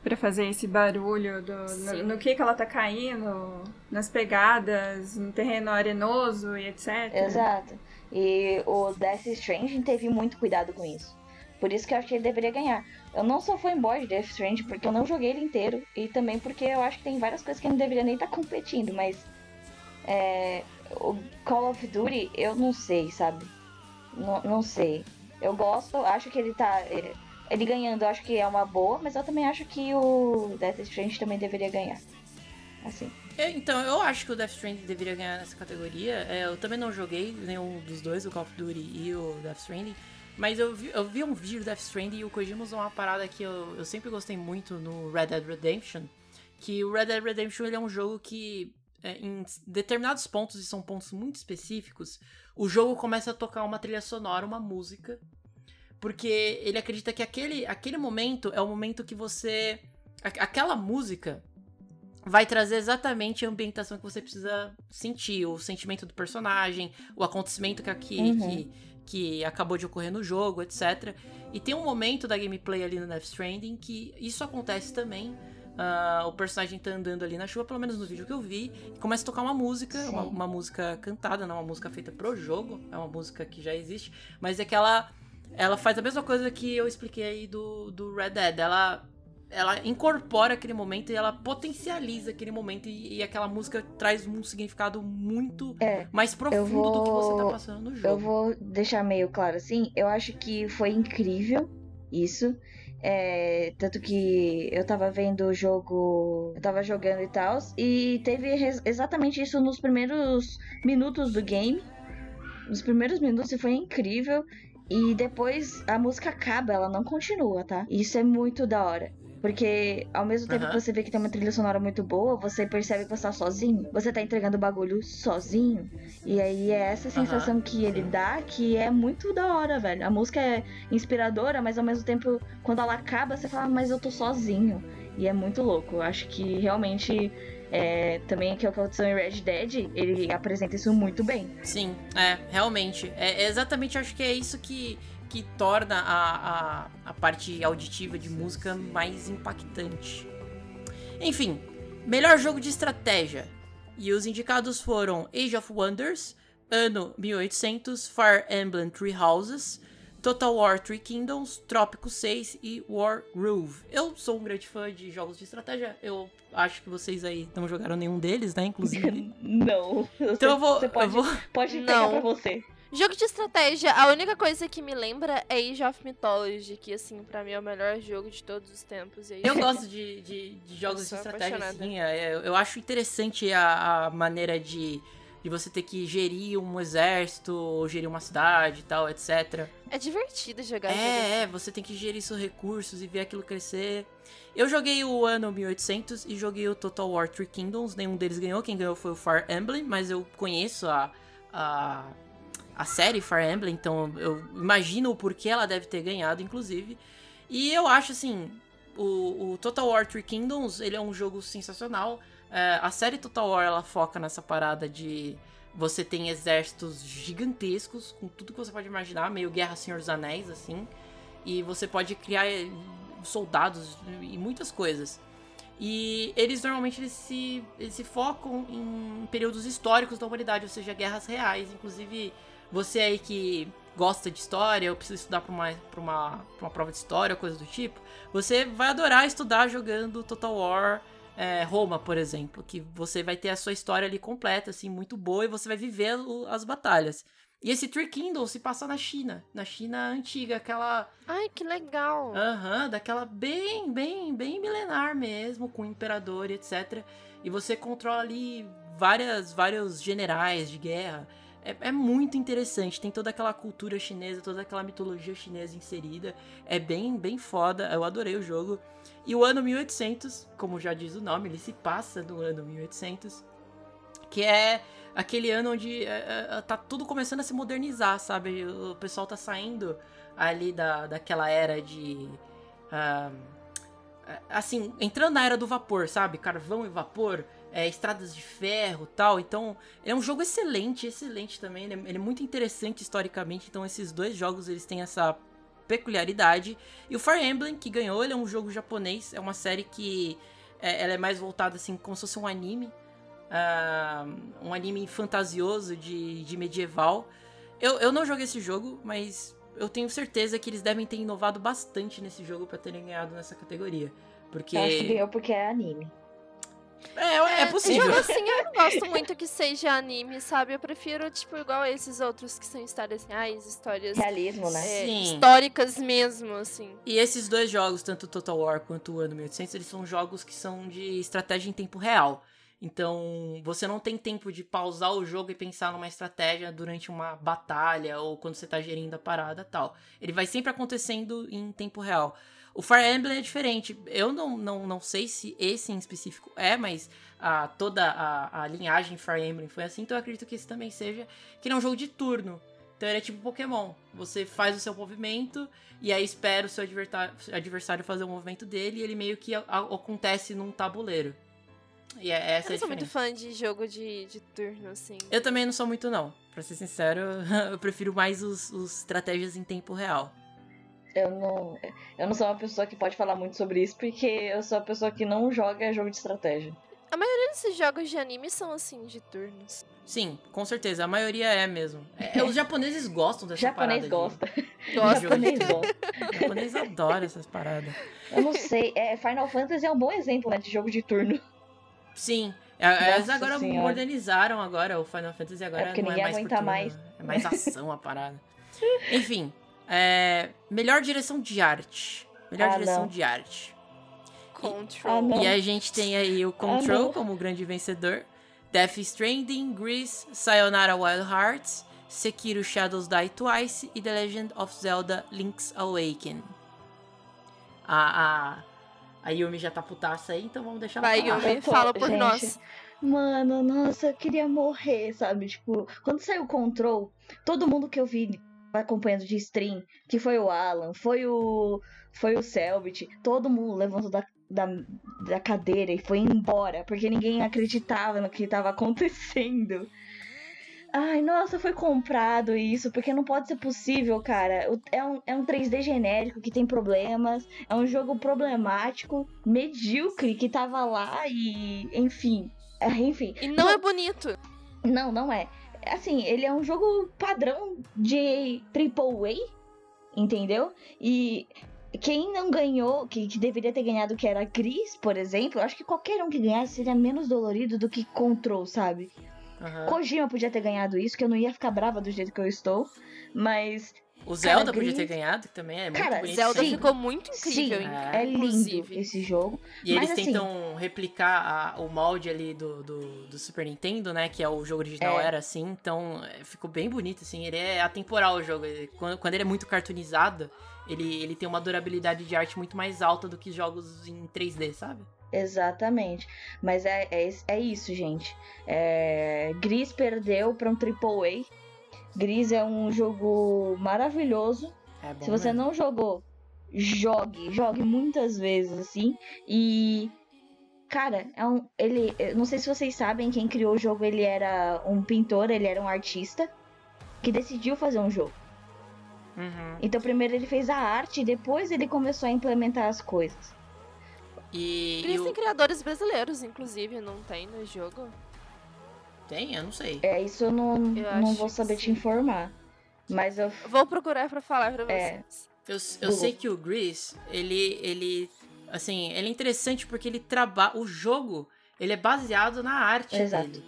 Pra fazer esse barulho do, no, no que que ela tá caindo, nas pegadas, no terreno arenoso e etc. Exato. E o Death Stranding teve muito cuidado com isso. Por isso que eu acho que ele deveria ganhar. Eu não sou fanboy de Death Stranding porque eu não joguei ele inteiro. E também porque eu acho que tem várias coisas que ele não deveria nem estar competindo. Mas é, o Call of Duty, eu não sei, sabe? Não, não sei. Eu gosto, acho que ele tá. Ele ganhando, eu acho que é uma boa, mas eu também acho que o Death Stranding também deveria ganhar. Assim. É, Então, eu acho que o Death Stranding deveria ganhar nessa categoria. É, eu também não joguei nenhum dos dois, o Call of Duty e o Death Stranding. Mas eu vi, eu vi um vídeo do Death Stranding e o Kojima usou uma parada que eu, eu sempre gostei muito no Red Dead Redemption. Que o Red Dead Redemption ele é um jogo que, é, em determinados pontos, e são pontos muito específicos, o jogo começa a tocar uma trilha sonora, uma música. Porque ele acredita que aquele, aquele momento é o momento que você. aquela música vai trazer exatamente a ambientação que você precisa sentir, o sentimento do personagem, o acontecimento que, aqui, Uhum. que, que acabou de ocorrer no jogo, etc. E tem um momento da gameplay ali no Death Stranding que isso acontece também. Ah, o personagem tá andando ali na chuva, pelo menos no vídeo que eu vi, e começa a tocar uma música, uma, uma música cantada, não uma música feita pro jogo, é uma música que já existe, mas é que ela, ela faz a mesma coisa que eu expliquei aí do, do Red Dead. Ela ela incorpora aquele momento e ela potencializa aquele momento e, e aquela música traz um significado muito É, mais profundo do que você tá vou- passando no Eu jogo. vou deixar meio claro assim, eu acho que foi incrível isso. É, tanto que eu tava vendo o jogo, eu tava jogando e tal, e teve exatamente isso nos primeiros minutos do game. Nos primeiros minutos e foi incrível. E depois a música acaba, ela não continua, tá? Isso é muito da hora. Porque ao mesmo tempo que você vê que tem uma trilha sonora muito boa, você percebe que você tá sozinho. Você tá entregando o bagulho sozinho. E aí é essa sensação que ele dá que é muito da hora, velho. A música é inspiradora, mas ao mesmo tempo, quando ela acaba, você fala, mas eu tô sozinho. E é muito louco. Eu acho que realmente. É, também que é o que aconteceu em Red Dead, ele apresenta isso muito bem. Sim, é, realmente. É exatamente, acho que é isso que, que torna a, a, a parte auditiva de música mais impactante. Enfim, melhor jogo de estratégia. E os indicados foram Age of Wonders, Ano 1800, Fire Emblem Three Houses, Total War Three Kingdoms, Trópico 6 e War Groove. Eu sou um grande fã de jogos de estratégia. Eu acho que vocês aí não jogaram nenhum deles, né? Inclusive. Não. Então eu vou. Você pode, Eu vou... pode pegar Não. pra você. Jogo de estratégia, a única coisa que me lembra é Age of Mythology, que assim, pra mim é o melhor jogo de todos os tempos. Aí, Eu gosto de, de, de jogos de estratégia, assim. é, Eu acho interessante a, a maneira de, de você ter que gerir um exército, ou gerir uma cidade e tal, etc. É divertido jogar É, é, você tem que gerir seus recursos e ver aquilo crescer. Eu joguei o ano 1800 e joguei o Total War Three Kingdoms. Nenhum deles ganhou. Quem ganhou foi o Fire Emblem, mas eu conheço a, a, a série Fire Emblem, então eu imagino o porquê ela deve ter ganhado, inclusive. E eu acho assim, o, o Total War Three Kingdoms, ele é um jogo sensacional. É, a série Total War, ela foca nessa parada de você tem exércitos gigantescos, com tudo que você pode imaginar, meio Guerra Senhor dos Anéis, assim. E você pode criar eh, soldados e muitas coisas. E eles normalmente eles se, eles se focam em períodos históricos da humanidade, ou seja, guerras reais. Inclusive, você aí que gosta de história, ou precisa estudar para uma, pra uma, pra uma prova de história, coisa do tipo, você vai adorar estudar jogando Total War é, Roma, por exemplo, que você vai ter a sua história ali completa, assim, muito boa, e você vai viver as batalhas. E esse Three Kingdoms se passa na China, na China antiga, aquela Ai, que legal. Aham, daquela bem, bem, bem milenar mesmo, com o imperador e etc. E você controla ali várias, vários generais de guerra. É, é muito interessante, tem toda aquela cultura chinesa, toda aquela mitologia chinesa inserida. É bem, bem foda, eu adorei o jogo. E o ano 1800, como já diz o nome, ele se passa no ano 1800, que é aquele ano onde é, é, tá tudo começando a se modernizar, sabe? O pessoal tá saindo ali da, daquela era de. ah, assim, entrando na era do vapor, sabe? Carvão e vapor, é, estradas de ferro tal. Então, é um jogo excelente, excelente também. Ele é, ele é muito interessante historicamente. Então, esses dois jogos eles têm essa peculiaridade. E o Fire Emblem, que ganhou, ele é um jogo japonês. É uma série que é, ela é mais voltada assim, como se fosse um anime. ah, um anime fantasioso de, de medieval. Eu, eu não joguei esse jogo, mas eu tenho certeza que eles devem ter inovado bastante nesse jogo pra terem ganhado nessa categoria. Porque. Eu acho que ganhou porque é anime. É, é, Esse possível. jogo, assim, eu não gosto muito que seja anime, sabe? Eu prefiro, tipo, igual esses outros que são histórias reais, histórias Realismo, né? é, Sim. históricas mesmo, assim. E esses dois jogos, tanto Total War quanto o Ano 1800, eles são jogos que são de estratégia em tempo real. Então, você não tem tempo de pausar o jogo e pensar numa estratégia durante uma batalha ou quando você tá gerindo a parada tal. Ele vai sempre acontecendo em tempo real. O Fire Emblem é diferente. Eu não, não, não sei se esse em específico é, mas a, toda a, a linhagem Fire Emblem foi assim, então eu acredito que esse também seja. Que ele é um jogo de turno. Então ele é tipo Pokémon. Você faz o seu movimento e aí espera o seu adversário fazer o movimento dele e ele meio que acontece num tabuleiro. E é essa Eu é não a sou muito fã de jogo de, de turno, assim. Eu também não sou muito, não. Pra ser sincero, eu prefiro mais os, os estratégias em tempo real. Eu não, eu não sou uma pessoa que pode falar muito sobre isso, porque eu sou a pessoa que não joga jogo de estratégia. Esses jogos de anime são, assim, de turnos. Sim, com certeza. A maioria é mesmo. É, os japoneses gostam dessa japonês parada. gosta. Gosto. Japonês gosta. De... japonês adora essas paradas. Eu não sei. É, Final Fantasy é um bom exemplo, né, de jogo de turno. Sim. É, Eles Nossa agora Senhora. modernizaram agora o Final Fantasy agora É não é mais por turno, mais. É mais ação a parada. Enfim, é, melhor direção de arte. Melhor Ah, direção não. de arte. Control. Ah, não. E a gente tem aí o Control não. como grande vencedor. Death Stranding, Grease, Sayonara Wild Hearts, Sekiro Shadows Die Twice e The Legend of Zelda Link's Awakening. A, a, A Yumi já tá putaça aí, então vamos deixar ela Vai, falar. Yumi, fala por gente, nós. Mano, nossa, eu queria morrer, sabe? Tipo, quando saiu o Control, todo mundo que eu vi acompanhando de stream, que foi o Alan, foi o foi o Selbit, todo mundo levantou da, da, da cadeira e foi embora, porque ninguém acreditava no que tava acontecendo. Ai, nossa, foi comprado isso, porque não pode ser possível, cara. É um, é um 3D genérico que tem problemas, é um jogo problemático, medíocre, que tava lá e. Enfim. É, enfim. E não é bonito. Não, não é. Assim, ele é um jogo padrão de AAA, entendeu? E quem não ganhou, que, que deveria ter ganhado, que era Gris, por exemplo, eu acho que qualquer um que ganhasse seria menos dolorido do que Control, sabe? Aham. Kojima podia ter ganhado isso, que eu não ia ficar brava do jeito que eu estou, mas O Zelda Cara, podia ter ganhado, que também é muito Cara, bonito. Zelda sim. ficou muito incrível, sim, hein? é lindo inclusive. esse jogo. E eles Mas, assim- tentam replicar a- o molde ali do, do, do Super Nintendo, né? Que é o jogo original É. era assim, então é, ficou bem bonito, assim. Ele é atemporal o jogo. Ele- quando, quando ele é muito cartoonizado, ele, ele tem uma durabilidade de arte muito mais alta do que jogos em 3D, sabe? Exatamente. Mas é, é, é isso, gente. É, Gris perdeu para um AAA. Gris é um jogo maravilhoso. É bom Se você mesmo. não jogou, jogue. Jogue muitas vezes, assim. E. Cara, é um. Ele. eu Não sei se vocês sabem, quem criou o jogo, ele era um pintor, ele era um artista. Que decidiu fazer um jogo. Uhum. Então, primeiro ele fez a arte e depois ele começou a implementar as coisas. E, e o... têm criadores brasileiros, inclusive, não tem no jogo? Tem? Eu não sei. É, isso eu não, Eu não vou saber te informar. Mas eu. Vou procurar pra falar pra É. vocês. Eu, eu Google. sei que o Gris, ele, ele, assim, ele é interessante porque ele trabalha, o jogo, ele é baseado na arte Exato. dele.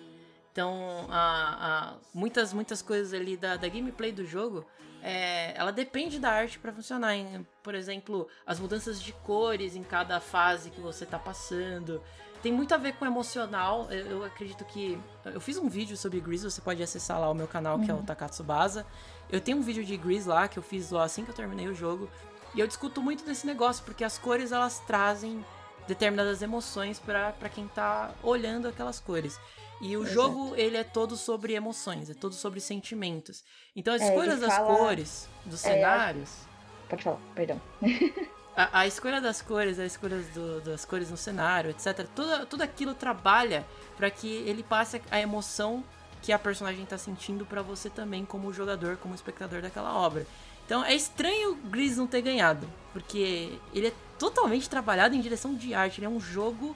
Então, a, a- muitas, muitas coisas ali da, da gameplay do jogo, é, ela depende da arte pra funcionar. hein? Por exemplo, as mudanças de cores em cada fase que você tá passando. Tem muito a ver com emocional. Eu, eu acredito que. Eu fiz um vídeo sobre Gris, você pode acessar lá o meu canal, que é o Takatsubasa. Eu tenho um vídeo de Gris lá que eu fiz lá assim que eu terminei o jogo. E eu discuto muito desse negócio, porque as cores elas trazem determinadas emoções pra pra quem tá olhando aquelas cores. E o Exato. jogo, ele é todo sobre emoções, é todo sobre sentimentos. Então as É, escolhas das fala- cores, dos É, cenários, Pode falar, perdão. a, a escolha das cores, a escolha do- das cores no cenário, etc. Tudo, tudo aquilo trabalha pra que ele passe a emoção que a personagem tá sentindo pra você também, como jogador, como espectador daquela obra. Então é estranho o Gris não ter ganhado, porque ele é totalmente trabalhado em direção de arte. Ele é um jogo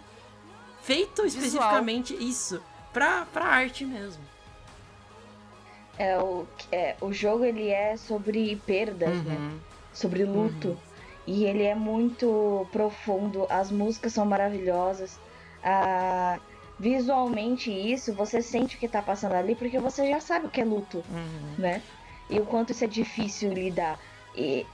feito Visual. especificamente isso, pra, pra arte mesmo. É, o, é, o jogo ele é sobre perdas, né? Uhum. Sobre luto. E ele é muito profundo. As músicas são maravilhosas. Ah, visualmente isso, você sente o que tá passando ali, porque você já sabe o que é luto, Uhum. né? E o quanto isso é difícil lidar. E,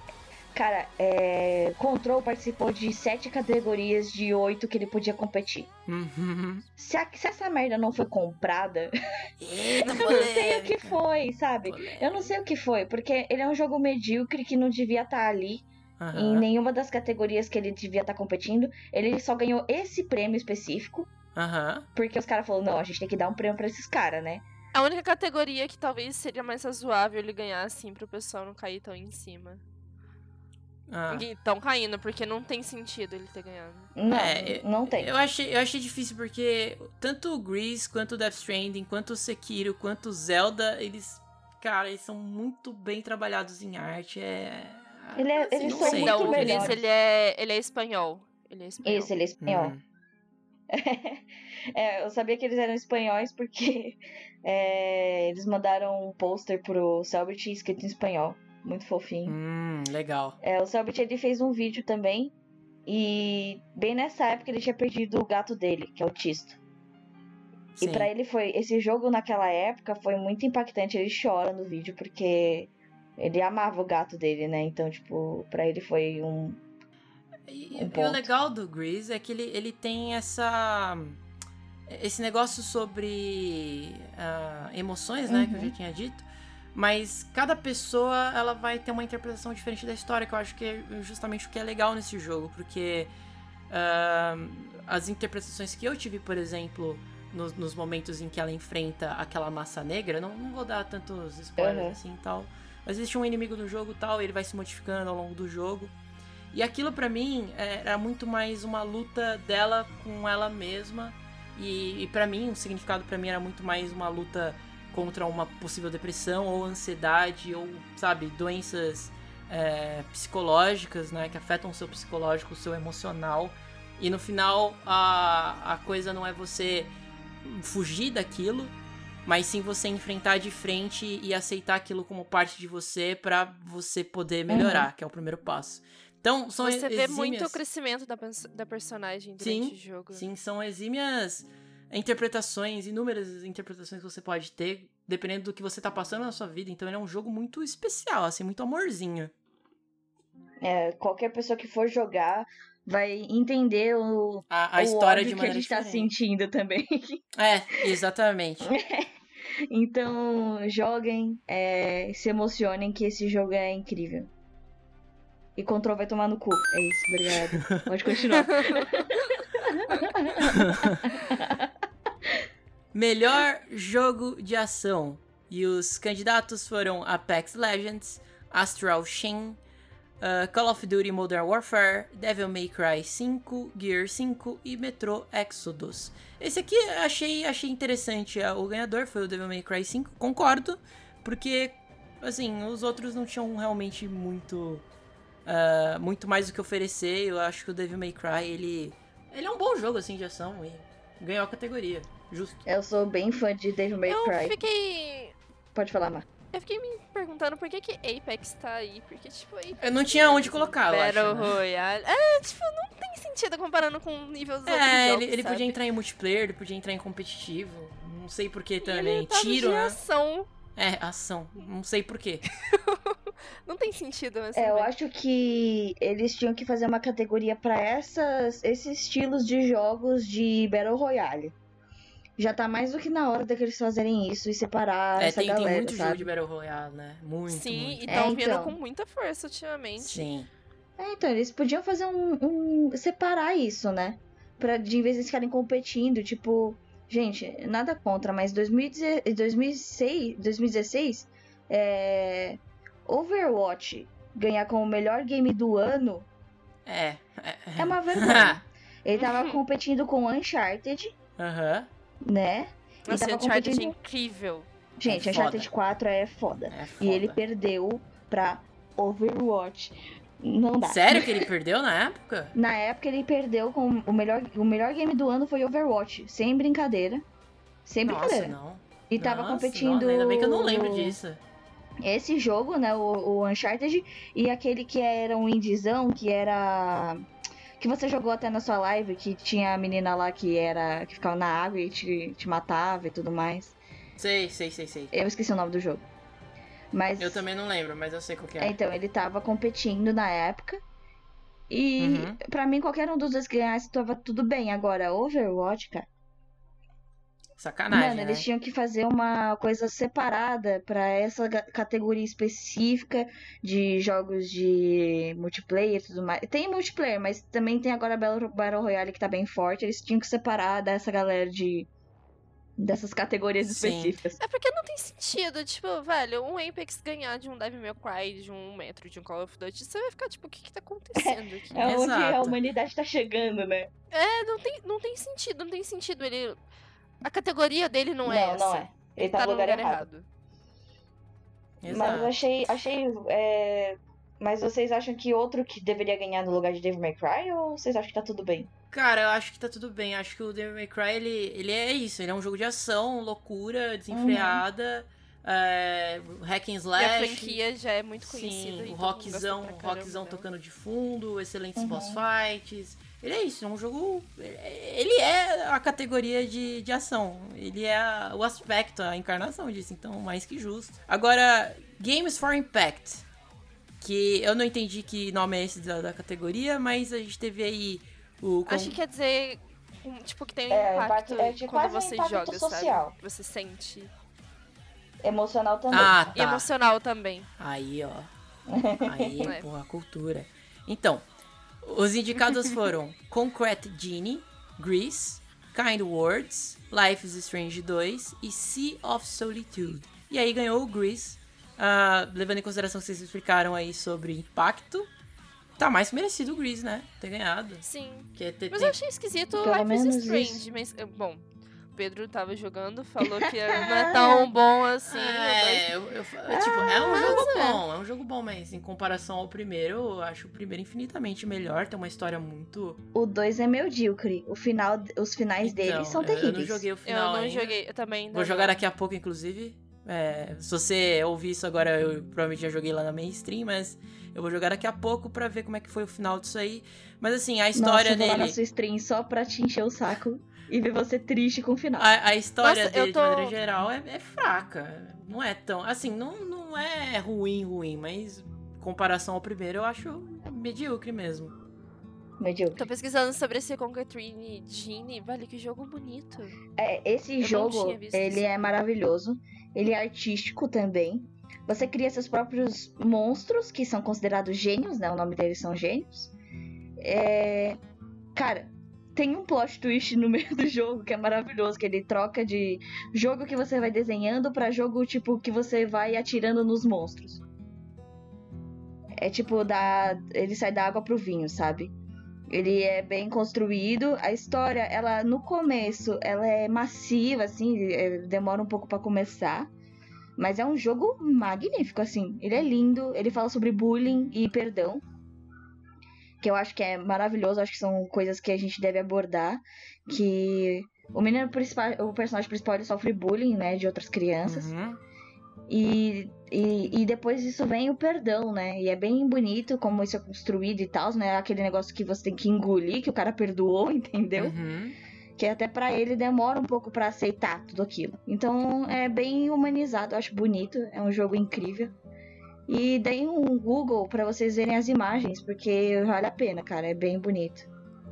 cara, é, Control participou de sete categorias de oito que ele podia competir. Uhum. Se, a- se essa merda não foi comprada, eu não sei o que foi, sabe? Eu não sei o que foi, porque ele é um jogo medíocre que não devia estar ali em Aham. nenhuma das categorias que ele devia estar competindo. Ele só ganhou esse prêmio específico, Aham. porque os caras falaram: não, a gente tem que dar um prêmio pra esses caras, né? A única categoria que talvez seria mais razoável ele ganhar, assim, pro pessoal não cair tão em cima. Ah. E tão caindo, porque não tem sentido ele ter ganhado. Não, É, não tem. Eu achei, eu achei difícil porque tanto o Grease, quanto o Death Stranding, quanto o Sekiro, quanto o Zelda, eles, cara, eles são muito bem trabalhados em arte. É. Ele é- assim, eles não são sei. muito Não, o Vinícius, melhores. ele é, ele é espanhol. Ele é espanhol. Isso, ele é espanhol. Hum. É, eu sabia que eles eram espanhóis porque é, eles mandaram um pôster pro Selbit escrito em espanhol. Muito fofinho. Hum, legal. É, o Selbit ele fez um vídeo também. E bem nessa época ele tinha perdido o gato dele, que é o Tisto. Sim. E pra ele foi. Esse jogo naquela época foi muito impactante. Ele chora no vídeo porque ele amava o gato dele, né? Então, tipo, pra ele foi um. E, um e o legal do Grease é que ele, ele tem essa. Esse negócio sobre ah, emoções, né? Que eu Uhum. já tinha dito. Mas cada pessoa ela vai ter uma interpretação diferente da história, que eu acho que é justamente o que é legal nesse jogo, porque ahn, as interpretações que eu tive, por exemplo, nos, nos momentos em que ela enfrenta aquela massa negra, não, não vou dar tantos spoilers Uhum. assim e tal. Mas existe um inimigo no jogo tal, e ele vai se modificando ao longo do jogo. E aquilo pra mim é, era muito mais uma luta dela com ela mesma. E, e para mim, o significado pra mim era muito mais uma luta contra uma possível depressão ou ansiedade ou, sabe, doenças é, psicológicas, né, que afetam o seu psicológico, o seu emocional. E no final, a, a coisa não é você fugir daquilo, mas sim você enfrentar de frente e aceitar aquilo como parte de você pra você poder melhorar, que é o primeiro passo. Então, são Você vê exímias- muito o crescimento da, da personagem durante Sim, o jogo. Sim, são exímias interpretações, inúmeras interpretações que você pode ter, dependendo do que você tá passando na sua vida. Então ele é um jogo muito especial, assim, muito amorzinho. É, qualquer pessoa que for jogar vai entender o, A, a o história de que a gente tá diferente. sentindo também. É, exatamente. Então, joguem, é, se emocionem que esse jogo é incrível. E Control vai tomar no cu. É isso, obrigada. Pode continuar. Melhor jogo de ação. E os candidatos foram Apex Legends, Astral Chain, uh, Call of Duty Modern Warfare, Devil May Cry 5, Gear 5 e Metro Exodus. Esse aqui eu achei, achei interessante. ah, O ganhador foi o Devil May Cry 5, concordo, porque, assim, os outros não tinham realmente muito, ah, muito mais o que oferecer. Eu acho que o Devil May Cry, ele, ele é um bom jogo, assim, de ação e ganhou a categoria, justo. Eu sou bem fã de Devil May Eu Cry. fiquei. Pode falar, Mar. Eu fiquei me perguntando por que, que Apex tá aí. Porque, tipo, Apex. Eu não tinha onde colocar, eu Battle acho. né? Royale. É, tipo, não tem sentido comparando com o nível dos outros É, jogos, ele, ele podia entrar em multiplayer, ele podia entrar em competitivo. Não sei por que também. ele Tiro, de né? ação. É, ação. Não sei por quê. Não tem sentido, mas É, eu acho que eles tinham que fazer uma categoria pra essas, esses estilos de jogos de Battle Royale. Já tá mais do que na hora daqueles fazerem isso e separar É, essa tem, tem galera, muito jogo sabe? de Battle Royale, né? Muito, Sim, muito. e É, tão vindo então. com muita força ultimamente. Sim. É, então, eles podiam fazer um, um- separar isso, né? Pra, de em vez de eles ficarem competindo, tipo... Gente, nada contra, mas 2016, 2006, 2016 é, Overwatch ganhar como o melhor game do ano É. é uma vergonha. Ele tava competindo com Uncharted, Aham. Né? E Nossa, tava Uncharted é competindo... incrível. Gente, É Uncharted foda. 4 é foda. É E ele foda. perdeu pra Overwatch. Não dá. Sério que ele perdeu na época? Na época ele perdeu com o melhor, o melhor game do ano foi Overwatch, sem brincadeira. Sem Nossa, brincadeira. não. E tava Nossa, competindo não, ainda bem que eu não lembro disso. esse jogo, né, o, o Uncharted e aquele que era um indiezão, que era que você jogou até na sua live, que tinha a menina lá que era que ficava na água e te, te matava e tudo mais. Sei, sei, sei, sei. Eu esqueci o nome do jogo. Mas Eu também não lembro, mas eu sei qual que É, é. então, ele tava competindo na época. E Uhum. pra mim, qualquer um dos dois ganhasse, tava tudo bem. Agora, Overwatch, cara. Sacanagem, mano, né? eles tinham que fazer uma coisa separada pra essa categoria específica de jogos de multiplayer e tudo mais. Tem multiplayer, mas também tem agora Battle, Battle Royale que tá bem forte. Eles tinham que separar dessa galera de. dessas categorias Sim. específicas. É porque não tem sentido, tipo, velho, um Apex ganhar de um Devil May Cry, de um Metro, de um Call of Duty, você vai ficar tipo, o que que tá acontecendo aqui? É onde a humanidade tá chegando, né? É, não tem, não tem sentido, não tem sentido ele... A categoria dele não, é essa. não é. Ele tá, no lugar, errado. Mas eu Exato. achei. achei é, Mas vocês acham que outro que deveria ganhar no lugar de Devil May Cry ou vocês acham que tá tudo bem? Cara, eu acho que tá tudo bem. Acho que o Devil May Cry, ele, ele é isso. Ele é um jogo de ação, loucura, desenfreada, é, hack and E a slash. franquia já é muito conhecida. Sim, o rockzão, rockzão tocando de fundo, excelentes Uhum. boss fights. Ele é isso, é um jogo. Ele é a categoria de, de ação. Ele é a- o aspecto, a encarnação disso, então mais que justo. Agora, Games for Impact. Que eu não entendi que nome é esse da, da categoria, mas a gente teve aí o. Acho que quer dizer, um, tipo, que tem um É, impacto, impacto- é de quando um você impacto joga, social. sabe? Que você sente. Emocional também. Ah, E tá. emocional também. Aí, ó. Aí, É. porra, cultura. Então, Os indicados foram Concrete Genie, Grease, Kind Words, Life is Strange 2 e Sea of Solitude. E aí ganhou o Grease, ah, levando em consideração que vocês explicaram aí sobre impacto. Tá mais merecido o Grease, né? Ter ganhado. Sim. Que é ter, Mas eu achei esquisito Pelo Life is Strange, isso. mas. Bom, Pedro tava jogando, falou que não é tão bom assim. o dois- É, eu, eu, eu- tipo, é um jogo mas é. bom, é um jogo bom, mas em comparação ao primeiro, eu acho o primeiro infinitamente melhor, tem uma história muito. O 2 é medíocre. O final, os finais Então, dele são eu- terríveis. Eu não joguei o Eu final não ainda. joguei, eu também Vou jogar daqui a pouco, inclusive. É, se você ouvir isso agora, eu provavelmente já joguei lá na mainstream, mas eu vou jogar daqui a pouco pra ver como é que foi o final disso aí. Mas assim, a história Nossa, eu vou lá dele. na sua stream só pra te encher o saco e ver você triste com o final. A, a história Nossa, eu dele, tô- de maneira geral, é, é fraca. Não é tão. Assim, não, não é ruim, ruim, mas em comparação ao primeiro, eu acho medíocre mesmo. Medíocre. Tô pesquisando sobre esse Conquetrine Genie. Vale, que jogo bonito. É, esse Eu jogo, ele isso. é maravilhoso. Ele é artístico também. Você cria seus próprios monstros, que são considerados gênios, né? O nome deles são gênios. É... Cara, tem um plot twist no meio do jogo que é maravilhoso, que ele troca de jogo que você vai desenhando pra jogo tipo que você vai atirando nos monstros. É tipo da ele sai da água pro vinho, sabe? Ele é bem construído. A história, ela no começo, ela é massiva, assim, é, demora um pouco pra começar. Mas é um jogo magnífico, assim. Ele é lindo, ele fala sobre bullying e perdão. Que eu acho que é maravilhoso, acho que são coisas que a gente deve abordar. Que o menino principal, o personagem principal, ele sofre bullying, né, de outras crianças. Uhum. E, e, e depois disso vem o perdão, né? E é bem bonito como isso é construído e tal, né? Aquele negócio que você tem que engolir, que o cara perdoou, entendeu? Uhum. Que até pra ele demora um pouco pra aceitar tudo aquilo. Então é bem humanizado, eu acho bonito, é um jogo incrível. E deem um Google pra vocês verem as imagens, porque vale a pena, cara, é bem bonito.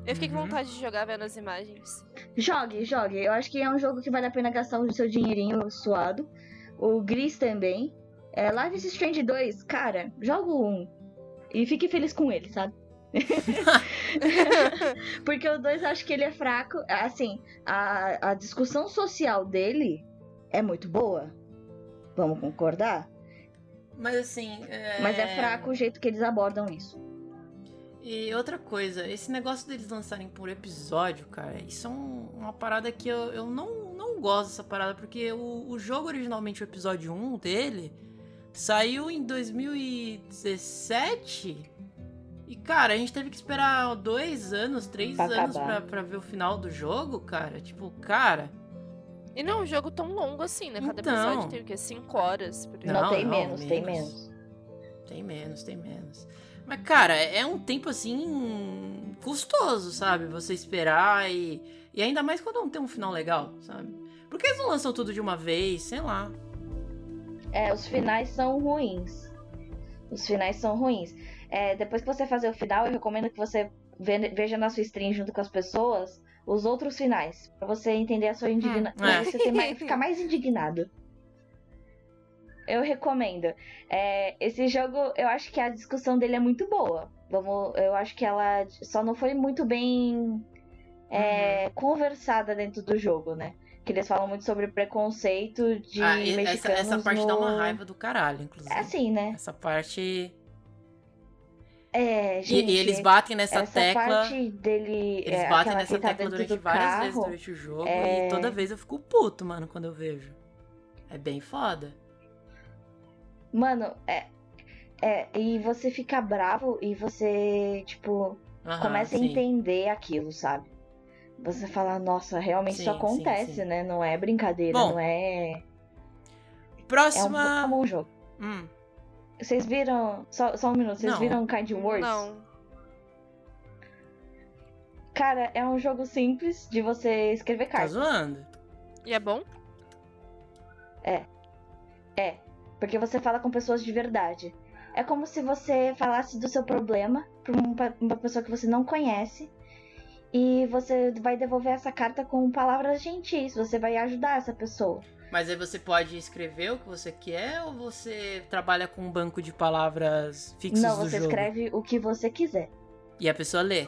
Eu fiquei com Uhum. vontade de jogar vendo as imagens. Jogue, jogue. Eu acho que é um jogo que vale a pena gastar o seu dinheirinho suado. O Gris também. É, Life is Strange 2, cara, joga o 1. E fique feliz com ele, sabe? Porque o 2 eu acho que ele é fraco. Assim, a, a discussão social dele é muito boa. Vamos concordar? Mas assim. É... Mas é fraco o jeito que eles abordam isso. E outra coisa, esse negócio deles lançarem por episódio, cara, isso é um- uma parada que eu, eu não, não gosto dessa parada, porque o, o jogo originalmente, o episódio 1 dele, saiu em 2017. E, cara, a gente teve que esperar dois anos, três Pra anos pra, pra ver o final do jogo, cara. Tipo, cara. E não é um jogo tão longo assim, né? Cada Então. episódio tem o quê? 5 horas. Não, Não, tem não, menos, tem menos. menos. Tem menos, tem menos. Mas, cara, é um tempo assim. custoso, sabe? Você esperar e. E ainda mais quando não tem um final legal, sabe? Por que eles não lançam tudo de uma vez? Sei lá. É, os finais são ruins. Os finais são ruins. É, depois que você fazer o final, eu recomendo que você ve- veja na sua stream junto com as pessoas os outros finais. Pra você entender a sua indignação. é. Você mais, ficar mais indignado. Eu recomendo. É, esse jogo, eu acho que a discussão dele é muito boa. Vamos, eu acho que ela só não foi muito bem é, conversada dentro do jogo, né? Que eles falam muito sobre preconceito de Ah, e essa, mexicanos essa parte no... dá uma raiva do caralho, inclusive. É assim, né? Essa parte. É, E, gente. e eles batem nessa essa tecla. parte dele. Eles é, batem nessa tá tecla durante várias carro, vezes durante o jogo. é- E toda vez eu fico puto, mano, quando eu vejo. É bem foda. Mano, é. É, e você fica bravo e você, tipo, Aham, começa a sim. entender aquilo, sabe? Você fala, nossa, realmente Sim, isso acontece, sim. né? Não é brincadeira, Bom, não é. É Próxima. é um bom jogo. Hum, Vocês viram. Só, só um minuto, vocês Não. viram Kind Words? Não. Cara, é um jogo simples de você escrever tá cartas. zoando? E é bom? É, porque você fala com pessoas de verdade. É como se você falasse do seu problema pra uma pessoa que você não conhece. E você vai devolver essa carta com palavras gentis. Você vai ajudar essa pessoa. Mas aí você pode escrever o que você quer ou você trabalha com um banco de palavras fixos não, você escreve o que você quiser. E a pessoa lê.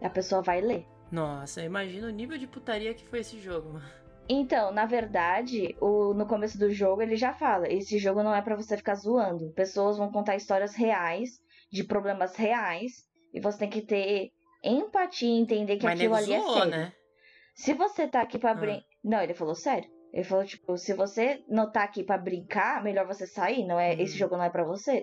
A pessoa vai ler. Nossa, imagina o nível de putaria que foi esse jogo. Então, na verdade, o, no começo do jogo ele já fala: esse jogo não é pra você ficar zoando. Pessoas vão contar histórias reais, de problemas reais, e você tem que ter empatia e entender que Mas aquilo ali zoou, é sério. né? Se você tá aqui pra Ah. brincar. Não, ele falou sério. Ele falou, tipo, se você não tá aqui pra brincar, melhor você sair, não é? Hum. Esse jogo não é pra você.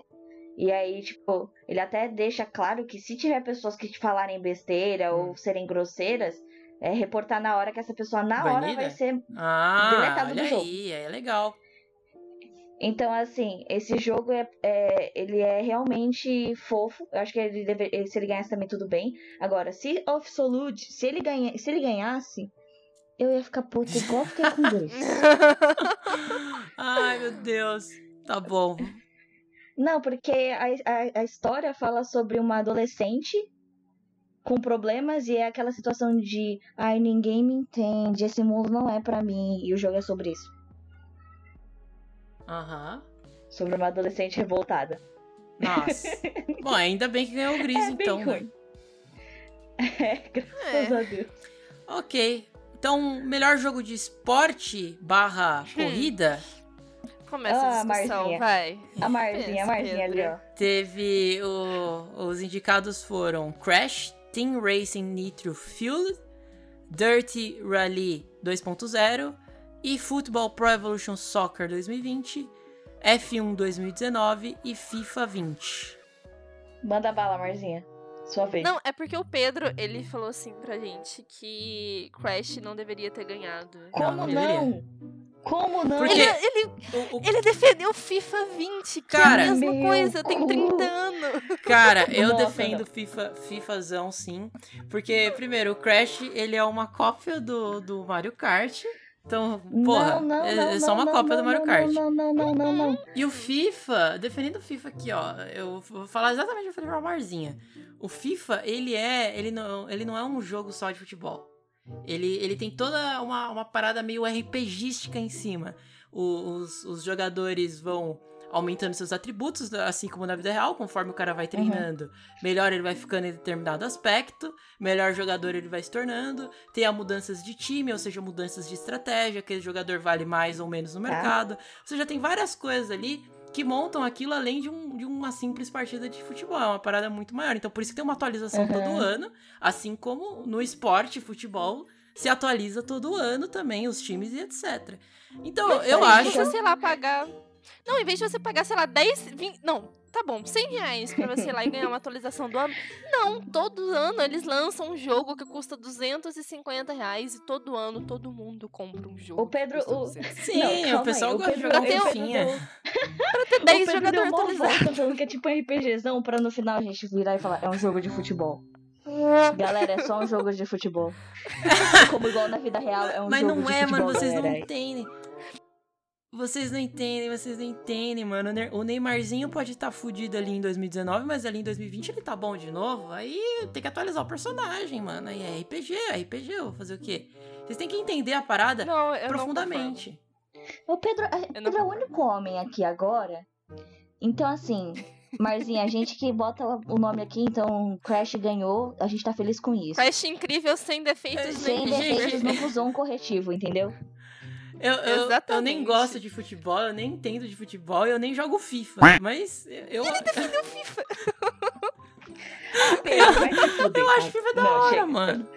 E aí, tipo, ele até deixa claro que se tiver pessoas que te falarem besteira Hum. ou serem grosseiras, é reportar na hora que essa pessoa na hora vai ser. Ah, Deletado do jogo. aí, é legal. Então, assim, esse jogo é, é- ele é realmente fofo. Eu acho que ele deve, se ele ganhasse também tudo bem. Agora, se Absolute, se ele, ganha, se ele ganhasse, eu ia ficar puta igual fiquei com dois. Ai, meu Deus. Tá bom. Não, porque a, a, a história fala sobre uma adolescente com problemas e é aquela situação de ai, ninguém me entende, esse mundo não é pra mim. E o jogo é sobre isso. Aham. Sobre uma adolescente revoltada. Nossa. Bom, ainda bem que ganhou o Gris, é então. bem né? ruim. É, graças a Deus. Ok. Então, melhor jogo de esporte barra corrida Começa Ah, a discussão, Marzinha. vai. A Marzinha, a Marzinha ali, ó. teve o- os indicados foram Crash, Team Racing Nitro Fuel, Dirty Rally 2.0 e Football Pro Evolution Soccer 2020, F1 2019 e FIFA 20. Manda bala, Marzinha. Sua vez. Não, é porque o Pedro, ele falou assim pra gente que Crash não deveria ter ganhado. Como não não? Como não? Porque- Ele, ele, O- o- ele defendeu FIFA 20, que Cara, é a mesma coisa, tem cu. 30 anos. Cara, eu Nossa, defendo não. FIFA, FIFAzão sim. Porque, primeiro, o Crash, ele é uma cópia do, do Mario Kart. Então, porra, não, não, é, não, é só não, uma não, cópia do Mario Kart. Não, não, não, não, não. E o FIFA, defendendo o FIFA aqui, ó, eu vou falar exatamente o que eu falei pra Marzinha. O FIFA, ele é, ele não, ele não é um jogo só de futebol. Ele, ele tem toda uma, uma parada meio RPGística em cima. O- os, os jogadores vão aumentando seus atributos, assim como na vida real, conforme o cara vai treinando. Melhor ele vai ficando em determinado aspecto, melhor jogador ele vai se tornando. Tem a mudanças de time, ou seja, mudanças de estratégia, aquele jogador vale mais ou menos no Tá. mercado. Ou seja, tem várias coisas ali que montam aquilo além de, um- de uma simples partida de futebol. É uma parada muito maior. Então, por isso que tem uma atualização Uhum. todo ano. Assim como no esporte, futebol, se atualiza todo ano também, os times e etc. Então, eu acho. de você, sei lá, pagar. Não, em vez de você pagar, sei lá, 10, 20. Não, tá bom, 100 reais pra você ir lá e ganhar uma atualização do ano. Não, todo ano eles lançam um jogo que custa 250 reais e todo ano todo mundo compra um jogo. O Pedro- o- 250. Sim, Não, o pessoal aí, o gosta de jogar golfinha. Pra ter 10 o Pedro deu jogadores atualizados. falando que é tipo um RPGzão pra no final a gente virar e falar, é um jogo de futebol. Galera, é só um jogo de futebol. Como igual na vida real, é um Mas jogo não de é, futebol, mano, vocês não galera. entendem. Vocês não entendem, vocês não entendem, mano. O Ne- O Neymarzinho pode estar fudido ali em 2019, mas ali em 2020 ele tá bom de novo. Aí tem que atualizar o personagem, mano. Aí é RPG, é RPG, eu vou fazer o quê? Vocês têm que entender a parada Não, eu não profundamente. O Pedro, não Pedro é o único homem aqui agora. Então, assim, Marzinha, a gente que bota o nome aqui, então Crash ganhou, a gente tá feliz com isso. Crash incrível sem defeitos É, Sem nenhum. gente, defeitos, não usou um corretivo, entendeu? Eu, eu, eu nem gosto de futebol, eu nem entendo de futebol, eu nem jogo FIFA. Mas eu, Pedro, vai se fuder, eu acho cara. FIFA da Não, hora, chega. mano.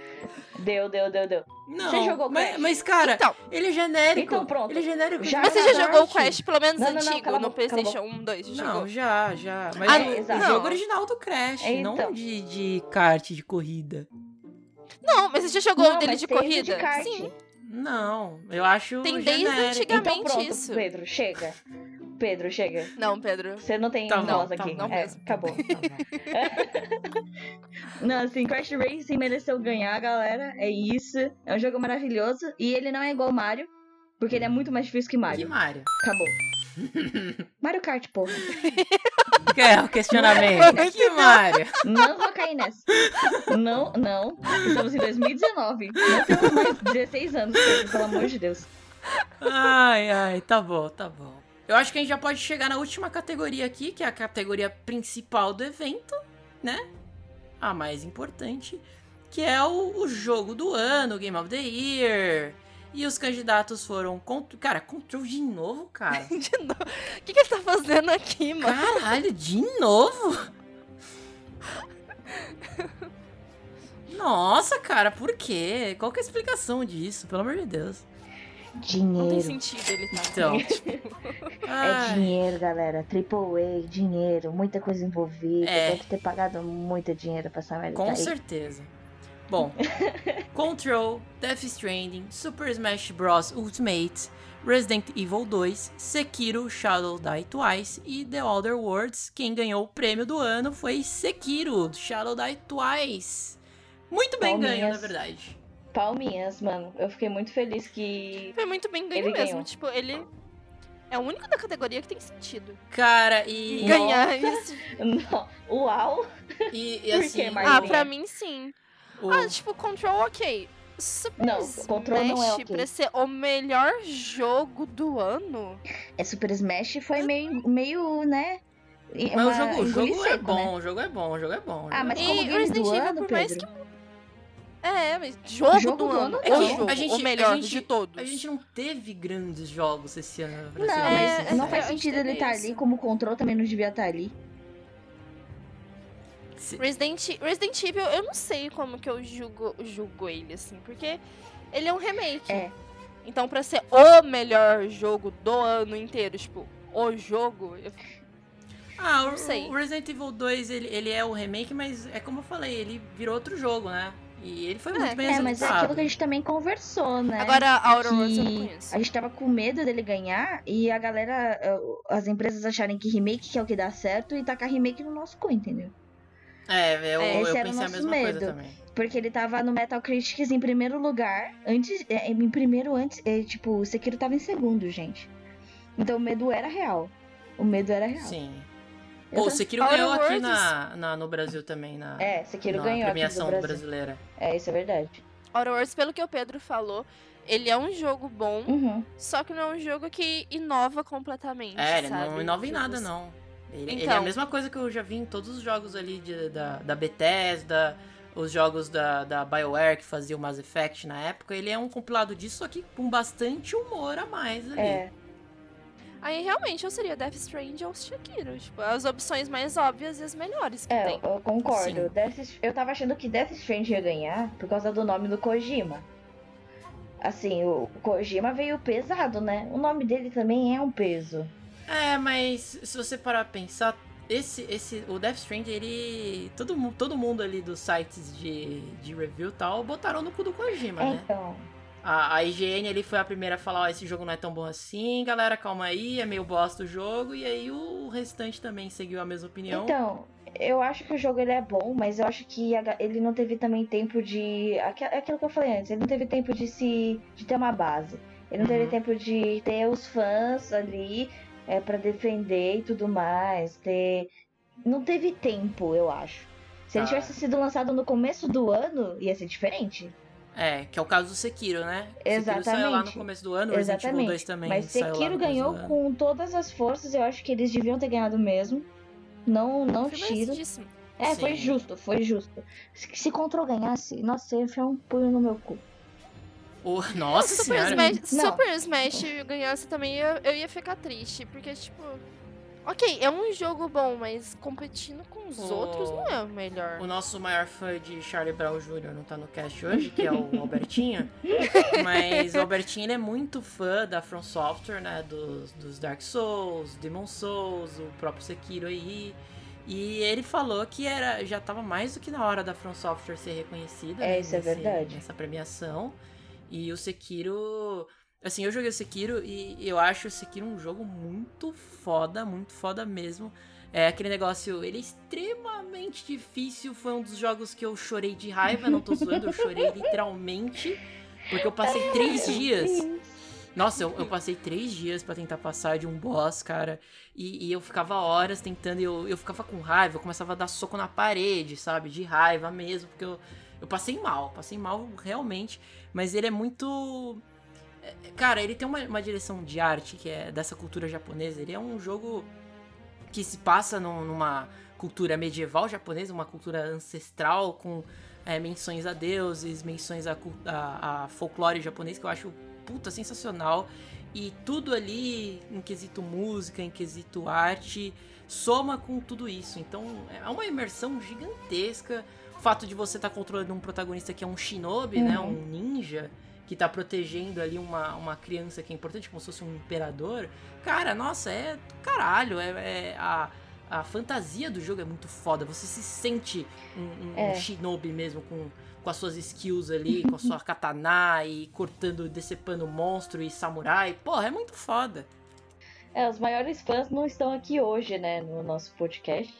Deu, deu, deu, deu. Não, Você jogou mas, Crash? mas, cara, Então, ele é genérico. Então, pronto. Ele é genérico. Já de mas você já jogou o Crash, pelo menos Não, não, não, antigo, no PlayStation 1, 2? Já Não, jogou? já, já. Mas Ah, exato. o jogo original do Crash, não Então. de, de kart, de corrida. Não, mas você já jogou Não, o dele mas de corrida? de kart. Sim. Não, eu acho Tem desde genérico. antigamente. Então pronto, isso. Pedro, chega. Pedro, chega. Não, Pedro. Você não tem Tá voz tá aqui. bom. Não é, mesmo. acabou. não, assim, Crash Racing mereceu ganhar, galera. É isso. É um jogo maravilhoso. E ele não é igual Mario, porque ele é muito mais difícil que Que Mario. Mario? Acabou. Mario Kart, porra. Que é o questionamento? que Mario? Não vou cair nessa. Não, não. Estamos em 2019. Não temos mais 16 anos, pelo amor de Deus. Ai, ai, tá bom, tá bom. Eu acho que a gente já pode chegar na última categoria aqui, que é a categoria principal do evento, né? a mais importante, que é o, o jogo do ano, Game of the Year. E os candidatos foram. Contro... Cara, Control de novo, cara. De novo. O que, que ele tá fazendo aqui, mano? Caralho, de novo? Nossa, cara, por quê? Qual que é a explicação disso? Pelo amor de Deus. Não tem Dinheiro. sentido ele tá. Então. É Ai, dinheiro, galera. Triple A, dinheiro, muita coisa envolvida. É. Deve ter pagado muito dinheiro pra essa merda. com tá aí. certeza. Bom, Control, Death Stranding, Super Smash Bros. Ultimate, Resident Evil 2, Sekiro Shadow Die Twice e The Other Worlds. Quem ganhou o prêmio do ano foi Sekiro Shadow Die Twice. Muito bem ganho, Palminhas. na verdade. Palminhas, mano. Eu fiquei muito feliz que. Foi muito bem ganho Ele mesmo. ganhou. Tipo, ele é o único da categoria que tem sentido. Cara, e. Ganhar isso. Não. Uau! E, e Por que, assim. Ah, pra mim sim. O- Ah, tipo, Control, ok. Super Não, Control não é Smash ok. pra ser o melhor jogo do ano. É Super Smash foi meio, meio né? e- Mas o jogo, o jogo é seco, bom, né? o jogo é bom, o jogo é bom. o Ah, mas é E bom. como game Resident do Evil, ano, por mais Pedro? É, mas jogo, Jogo do do ano. É que jogo, A gente- o melhor a gente- de todos. A gente não teve grandes jogos esse ano. pra Não, É, mas sincero. não faz gente sentido ele estar isso. ali, como o Control também não devia estar ali. Resident, Resident Evil, eu não sei como que eu julgo, julgo ele, assim, porque ele é um remake. É. Então, pra ser o melhor jogo do ano inteiro, tipo, o jogo, eu- Ah, o, Não sei. o Resident Evil 2, ele, ele é o remake, mas é como eu falei, ele virou outro jogo, né? E ele foi É, muito bem É, mas é aquilo que a gente também conversou, né? Agora, a Outer Worlds eu não que conheço. a gente tava com medo dele ganhar e a galera, eh, as empresas acharem que remake que é o que dá certo e tacar remake no nosso cu, entendeu? É, eu, É, eu esse era o pensei a nosso mesma medo. coisa também. Porque ele tava no Metacritics em primeiro lugar, antes, é, em primeiro antes, é, tipo, o Sekiro tava em segundo, gente. Então o medo era real. O medo era real. Sim. Eu Pô, o Sekiro ganhou aqui Worlds- na, na- no Brasil também, na, É, Sekiro na ganhou aqui premiação Brasil. brasileira. É, isso é verdade. Outer Worlds, pelo que o Pedro falou, ele é um jogo bom, Uhum. só que não é um jogo que inova completamente, É, ele não inova em nada, não. Ele, ele é Então. a mesma coisa que eu já vi em todos os jogos ali de- da, da Bethesda, os jogos da, da BioWare que fazia o Mass Effect na época. Ele é um compilado disso, só que com bastante humor a mais ali. É. Aí, realmente, eu seria Death Stranding ou Shakiro. Tipo, as opções mais óbvias e as melhores que É, tem. eu concordo. Sim. Death- eu tava achando que Death Stranding ia ganhar por causa do nome do Kojima. Assim, o Kojima veio pesado, né? O nome dele também é um peso. É, mas se você parar pra pensar, esse, esse, o Death Stranding, ele. Todo, todo mundo ali dos sites de, de review e tal botaram no cu do Kojima, né? Então, A, a IGN ali foi a primeira a falar: Ó, esse jogo não é tão bom assim, galera, calma aí, é meio bosta o jogo. E aí o restante também seguiu a mesma opinião. então, eu acho que o jogo ele é bom, mas eu acho que ele não teve também tempo de. É aquilo que eu falei antes, ele não teve tempo de se. de ter uma base. Ele não teve Uhum. tempo de ter os fãs ali é, para defender e tudo mais. Ter. Não teve tempo, eu acho. Se ele Tá. tivesse sido lançado no começo do ano, ia ser diferente. É, que é o caso do Sekiro, né? Sekiro saiu lá no Exatamente. começo do ano, o Resident Evil 2 Exatamente. também Mas saiu lá no Sekiro ganhou com todas as forças, eu acho que eles deviam ter ganhado mesmo. Não, não Foi tiro. É, foi Sim. justo, foi justo. Se, se Control ganhasse, nossa, eu ia enfiar um punho no meu cu. O- Nossa Super senhora! Smash, Não. Super Smash ganhasse também, eu, eu ia ficar triste. Porque, tipo. Ok, é um jogo bom, mas competindo com os O- outros não é o melhor. O nosso maior fã de Charlie Brown Jr. não tá no cast hoje, que é o Albertinho. Mas o Albertinho ele é muito fã da From Software, né? Dos, dos Dark Souls, Demon Souls, o próprio Sekiro aí. E ele falou que era, já tava mais do que na hora da From Software ser reconhecida. É, né, isso é nesse- verdade. Nessa premiação. E o Sekiro. Assim, eu joguei o Sekiro e eu acho o Sekiro um jogo muito foda, muito foda mesmo. É aquele negócio, ele é extremamente difícil. Foi um dos jogos que eu chorei de raiva, não tô zoando, eu chorei literalmente. Porque eu passei três dias. Nossa, eu, eu passei três dias pra tentar passar de um boss, cara. E, e eu ficava horas tentando, eu, eu ficava com raiva, eu começava a dar soco na parede, sabe? De raiva mesmo, porque eu, eu passei mal, passei mal realmente. Mas ele é muito. é, Cara, ele tem uma, uma direção de arte que é dessa cultura japonesa. Ele é um jogo que se passa num- numa cultura medieval japonesa, uma cultura ancestral com é, menções a deuses, menções a, a, a folclore japonês, que eu acho puta sensacional. E tudo ali, em quesito música, em quesito arte, soma com tudo isso. Então é uma imersão gigantesca. O fato de você estar controlando um protagonista que é um shinobi, né? Uhum. Um ninja, que tá protegendo ali uma, uma criança que é importante, como se fosse um imperador. Cara, nossa, é caralho. É, é a, a fantasia do jogo é muito foda. Você se sente um, um É. shinobi mesmo, com, com as suas skills ali, com a sua katana e cortando, decepando monstro e samurai. Porra, é muito foda. É, os maiores fãs não estão aqui hoje, né, no nosso podcast,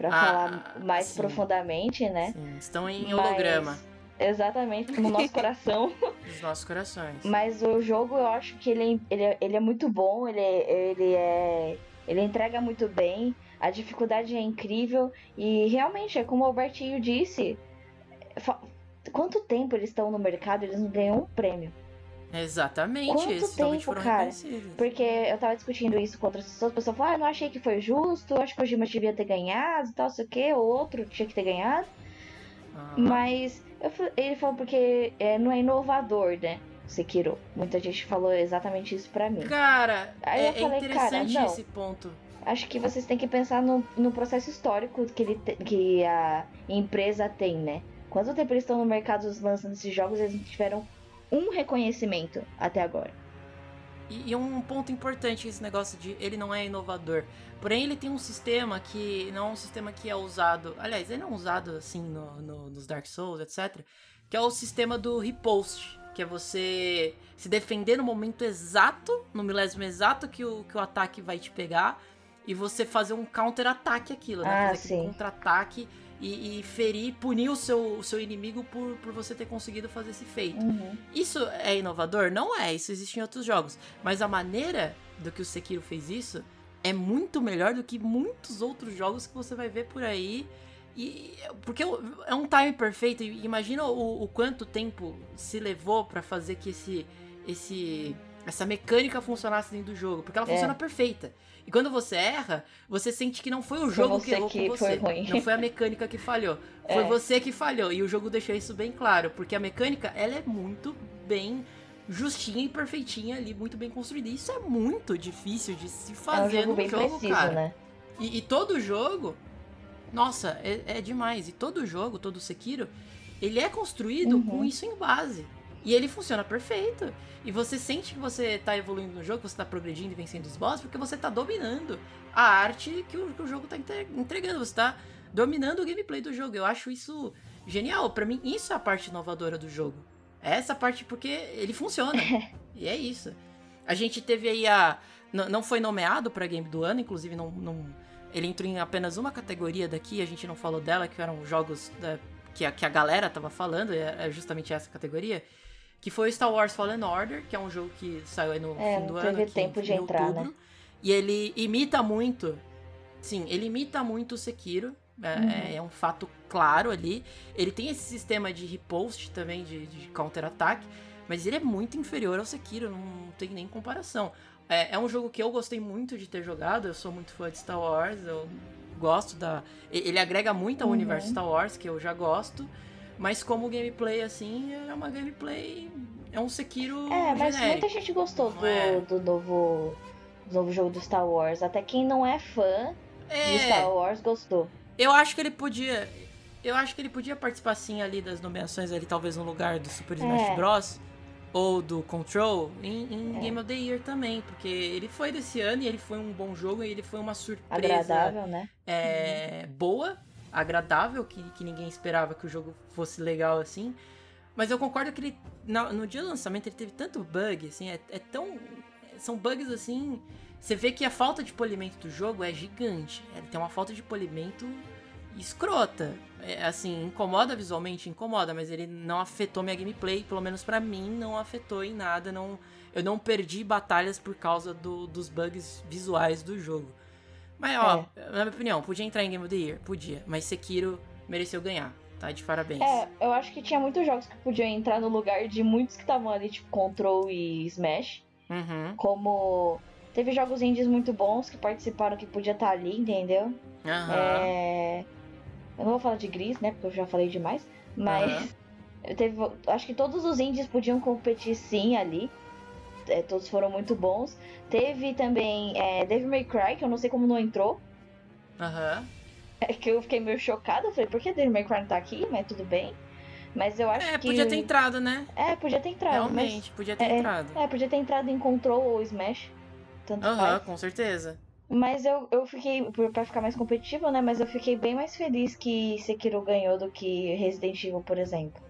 pra Ah, falar mais sim. profundamente, né? Sim, estão em Mas- holograma Exatamente, no nosso coração. dos nossos corações. Mas o jogo eu acho que ele, ele, é- ele é muito bom, ele, é- ele é. Ele entrega muito bem, a dificuldade é incrível e realmente, é como o Albertinho disse. Quanto tempo eles estão no mercado, eles não ganham um prêmio. Exatamente, Quanto tempo, cara? Porque eu tava discutindo isso com outras pessoas, a pessoa falou, ah, não achei que foi justo, acho que o Kojima devia ter ganhado e tal, sei o que, ou outro tinha que ter ganhado. Ah, Mas eu ele falou porque é, não é inovador, né? Sekiro. Muita gente falou exatamente isso pra mim. Cara, Aí é, eu falei, é interessante cara, não. esse ponto. Acho que vocês têm que pensar no, no processo histórico que, ele te- que a empresa tem, né? Quanto tempo eles estão no mercado lançando esses jogos eles não tiveram um reconhecimento até agora. E, e um ponto importante esse negócio de ele não é inovador. Porém, ele tem um sistema que não é um sistema que é usado. Aliás, ele não é usado assim no, no- nos Dark Souls, etc. Que é o sistema do repost. Que é você se defender no momento exato, no milésimo exato que o, que o ataque vai te pegar. E você fazer um counter-ataque aquilo, né? Ah, fazer aquele sim. contra-ataque e, e ferir, punir o seu, o seu inimigo por, por você ter conseguido fazer esse feito. Isso é inovador? Não é, isso existe em outros jogos. Mas a maneira do que o Sekiro fez isso é muito melhor do que muitos outros jogos que você vai ver por aí. E porque é um time perfeito. Imagina o, o quanto tempo se levou pra fazer que esse, esse essa mecânica funcionasse dentro do jogo, porque ela É. funciona perfeita. E quando você erra, você sente que não foi o jogo que você errou que com foi você, ruim. não foi a mecânica que falhou. Foi É. você que falhou. E o jogo deixou isso bem claro. Porque a mecânica, ela é muito bem justinha e perfeitinha ali, muito bem construída. E Isso é muito difícil de se É um fazer jogo num jogo, preciso, cara. né? E, e todo jogo, nossa, é, é demais. E todo jogo, todo Sekiro, ele é construído Uhum. com isso em base. E ele funciona perfeito. E você sente que você tá evoluindo no jogo, que você tá progredindo e vencendo os bosses, porque você tá dominando a arte que o, que o jogo tá entre- entregando. Você tá dominando o gameplay do jogo. Eu acho isso genial. Pra mim, isso é a parte inovadora do jogo. É essa parte porque ele funciona. e é isso. A gente teve aí a. Não foi nomeado pra game do ano, inclusive não, não- ele entrou em apenas uma categoria daqui, a gente não falou dela, que eram jogos da- que, a, que a galera tava falando, é é justamente essa categoria. Que foi o Star Wars Fallen Order, que é um jogo que saiu aí no É, fim do ano. teve aqui tempo de entrar, outubro. né? E ele imita muito. Sim, ele imita muito o Sekiro. É, Uhum. é- é um fato claro ali. Ele tem esse sistema de repost também, de, de counter-ataque. Mas ele é muito inferior ao Sekiro, não tem nem comparação. É, é um jogo que eu gostei muito de ter jogado. Eu sou muito fã de Star Wars. Eu gosto da. Ele agrega muito ao Uhum. universo Star Wars, que eu já gosto. Mas como gameplay, assim, é uma gameplay. É um Sekiro. É, mas genérico. muita gente gostou do, é? do novo, do novo jogo do Star Wars. Até quem não é fã de É, Star Wars gostou. Eu acho que ele podia. Eu acho que ele podia participar sim ali das nomeações ali, talvez no lugar do Super Smash É. Bros. Ou do Control em, em É. Game of the Year também. Porque ele foi desse ano e ele foi um bom jogo e ele foi uma surpresa Agradável, né? é, boa, agradável, que, que ninguém esperava que o jogo fosse legal assim. Mas eu concordo que ele. na- no dia do lançamento ele teve tanto bug, assim, é, é tão. São bugs assim. Você vê que a falta de polimento do jogo é gigante. Ele tem uma falta de polimento escrota. É, assim, incomoda visualmente, incomoda, mas ele não afetou minha gameplay, pelo menos pra mim, não afetou em nada. Não, eu não perdi batalhas por causa do- dos bugs visuais do jogo. Mas, ó, na minha opinião, podia entrar em Game of the Year? Podia. Mas Sekiro mereceu ganhar, tá? De parabéns. É, eu acho que tinha muitos jogos que podiam entrar no lugar de muitos que estavam ali, tipo Control e Smash. Uhum. Como Teve jogos indies muito bons que participaram que podia estar ali, entendeu? Aham. É... Eu não vou falar de Gris, né? Porque eu já falei demais. Mas eu teve... acho que todos os indies podiam competir sim ali. É, todos foram muito bons. Teve também é, Devil May Cry, que eu não sei como não entrou. Aham. É que eu fiquei meio chocada. Eu falei, por que Devil May Cry não tá aqui? Mas tudo bem. Mas eu acho É, que. podia ter entrado, né? É, podia ter entrado. mas- Realmente, podia ter é, entrado. É, podia ter entrado em Control ou Smash. Tanto Aham, faz. com certeza. Mas eu, eu fiquei, pra ficar mais competitiva, né? Mas eu fiquei bem mais feliz que Sekiro ganhou do que Resident Evil, por exemplo.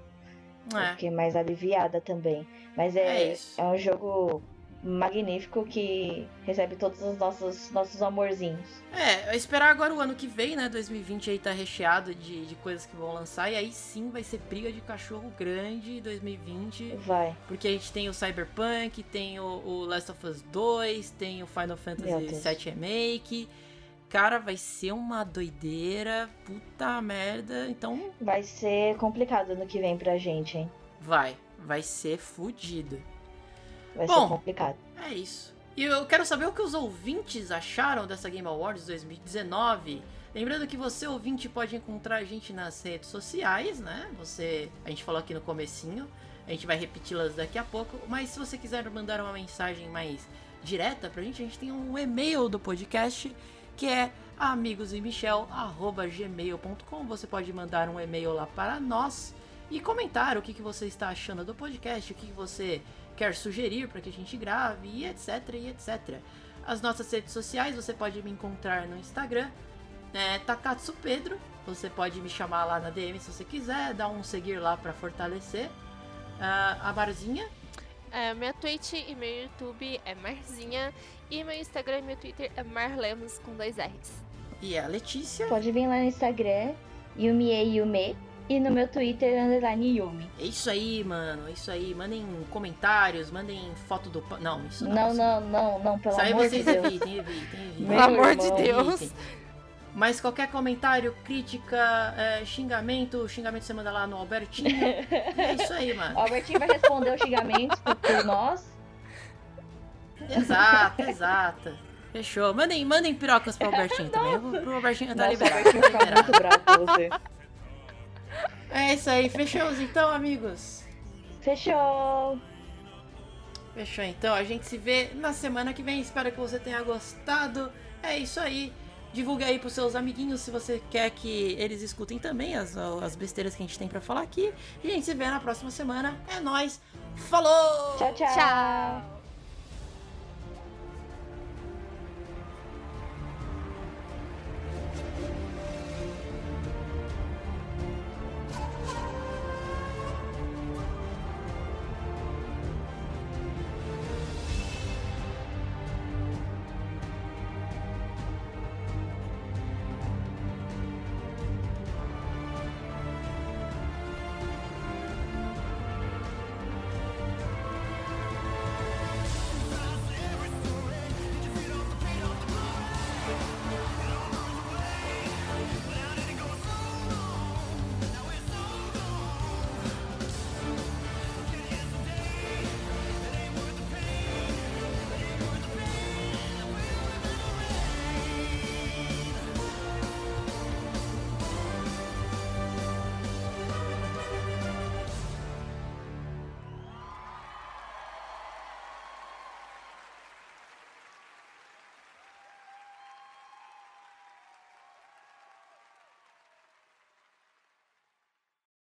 Eu É. fiquei mais aliviada também. Mas É é, é um jogo magnífico que recebe todos os nossos, nossos amorzinhos. É, esperar agora o ano que vem, né? 2020 aí tá recheado de, de coisas que vão lançar. E aí sim vai ser briga de cachorro grande 2020. Vai. Porque a gente tem o Cyberpunk, tem o, o Last of Us 2, tem o Final Fantasy. VII Remake. Cara, vai ser uma doideira. Puta merda. Então, Vai ser complicado ano que vem pra gente, hein? vai. Vai ser fudido. Vai Bom. ser complicado. É isso. E eu quero saber o que os ouvintes acharam dessa Game Awards 2019. Lembrando que você, ouvinte, pode encontrar a gente nas redes sociais, né? Você, a gente falou aqui no comecinho, a gente vai repeti-las daqui a pouco, mas se você quiser mandar uma mensagem mais direta pra gente, a gente tem um e-mail do podcast que é amigosemichel@gmail.com. Você pode mandar um e-mail lá para nós e comentar o que, que você está achando do podcast, o que, que você quer sugerir para que a gente grave e etc e etc. As nossas redes sociais você pode me encontrar no Instagram, é, Takatsu Pedro. Você pode me chamar lá na DM se você quiser, dar um seguir lá para fortalecer. Ah, a Barzinha, É, minha Twitch e meu YouTube é Marzinha. E meu Instagram e meu Twitter é Marlemos com dois R's. e a Letícia. Pode vir lá no Instagram, Yumie Yume, e no meu Twitter, underline Yumi. É isso aí, mano. É isso aí. Mandem comentários, mandem foto do. Não, isso não. Não, isso não, não, não, pelo amor de vocês Deus. evitem, evitem, evitem. Pelo amor de irmão. Deus. Evitem. Mas qualquer comentário, crítica, é, xingamento, xingamento você manda lá no Albertinho. É isso aí, O mano. Albertinho vai responder os xingamentos por, por nós. Exato, exato. Fechou. Mandem, mandem pirocas pro Albertinho também. Pro Albertinho tá Nossa, o liberado. Albertinho tá liberado. muito bravo com você. É isso aí. Fechamos então, amigos. Fechou! Fechou então. A gente se vê na semana que vem. Espero que você tenha gostado. É isso aí. Divulgue aí pros seus amiguinhos se você quer que eles escutem também as, as besteiras que a gente tem para falar aqui. E a gente se vê na próxima semana. É nós. Falou! Tchau, tchau. tchau.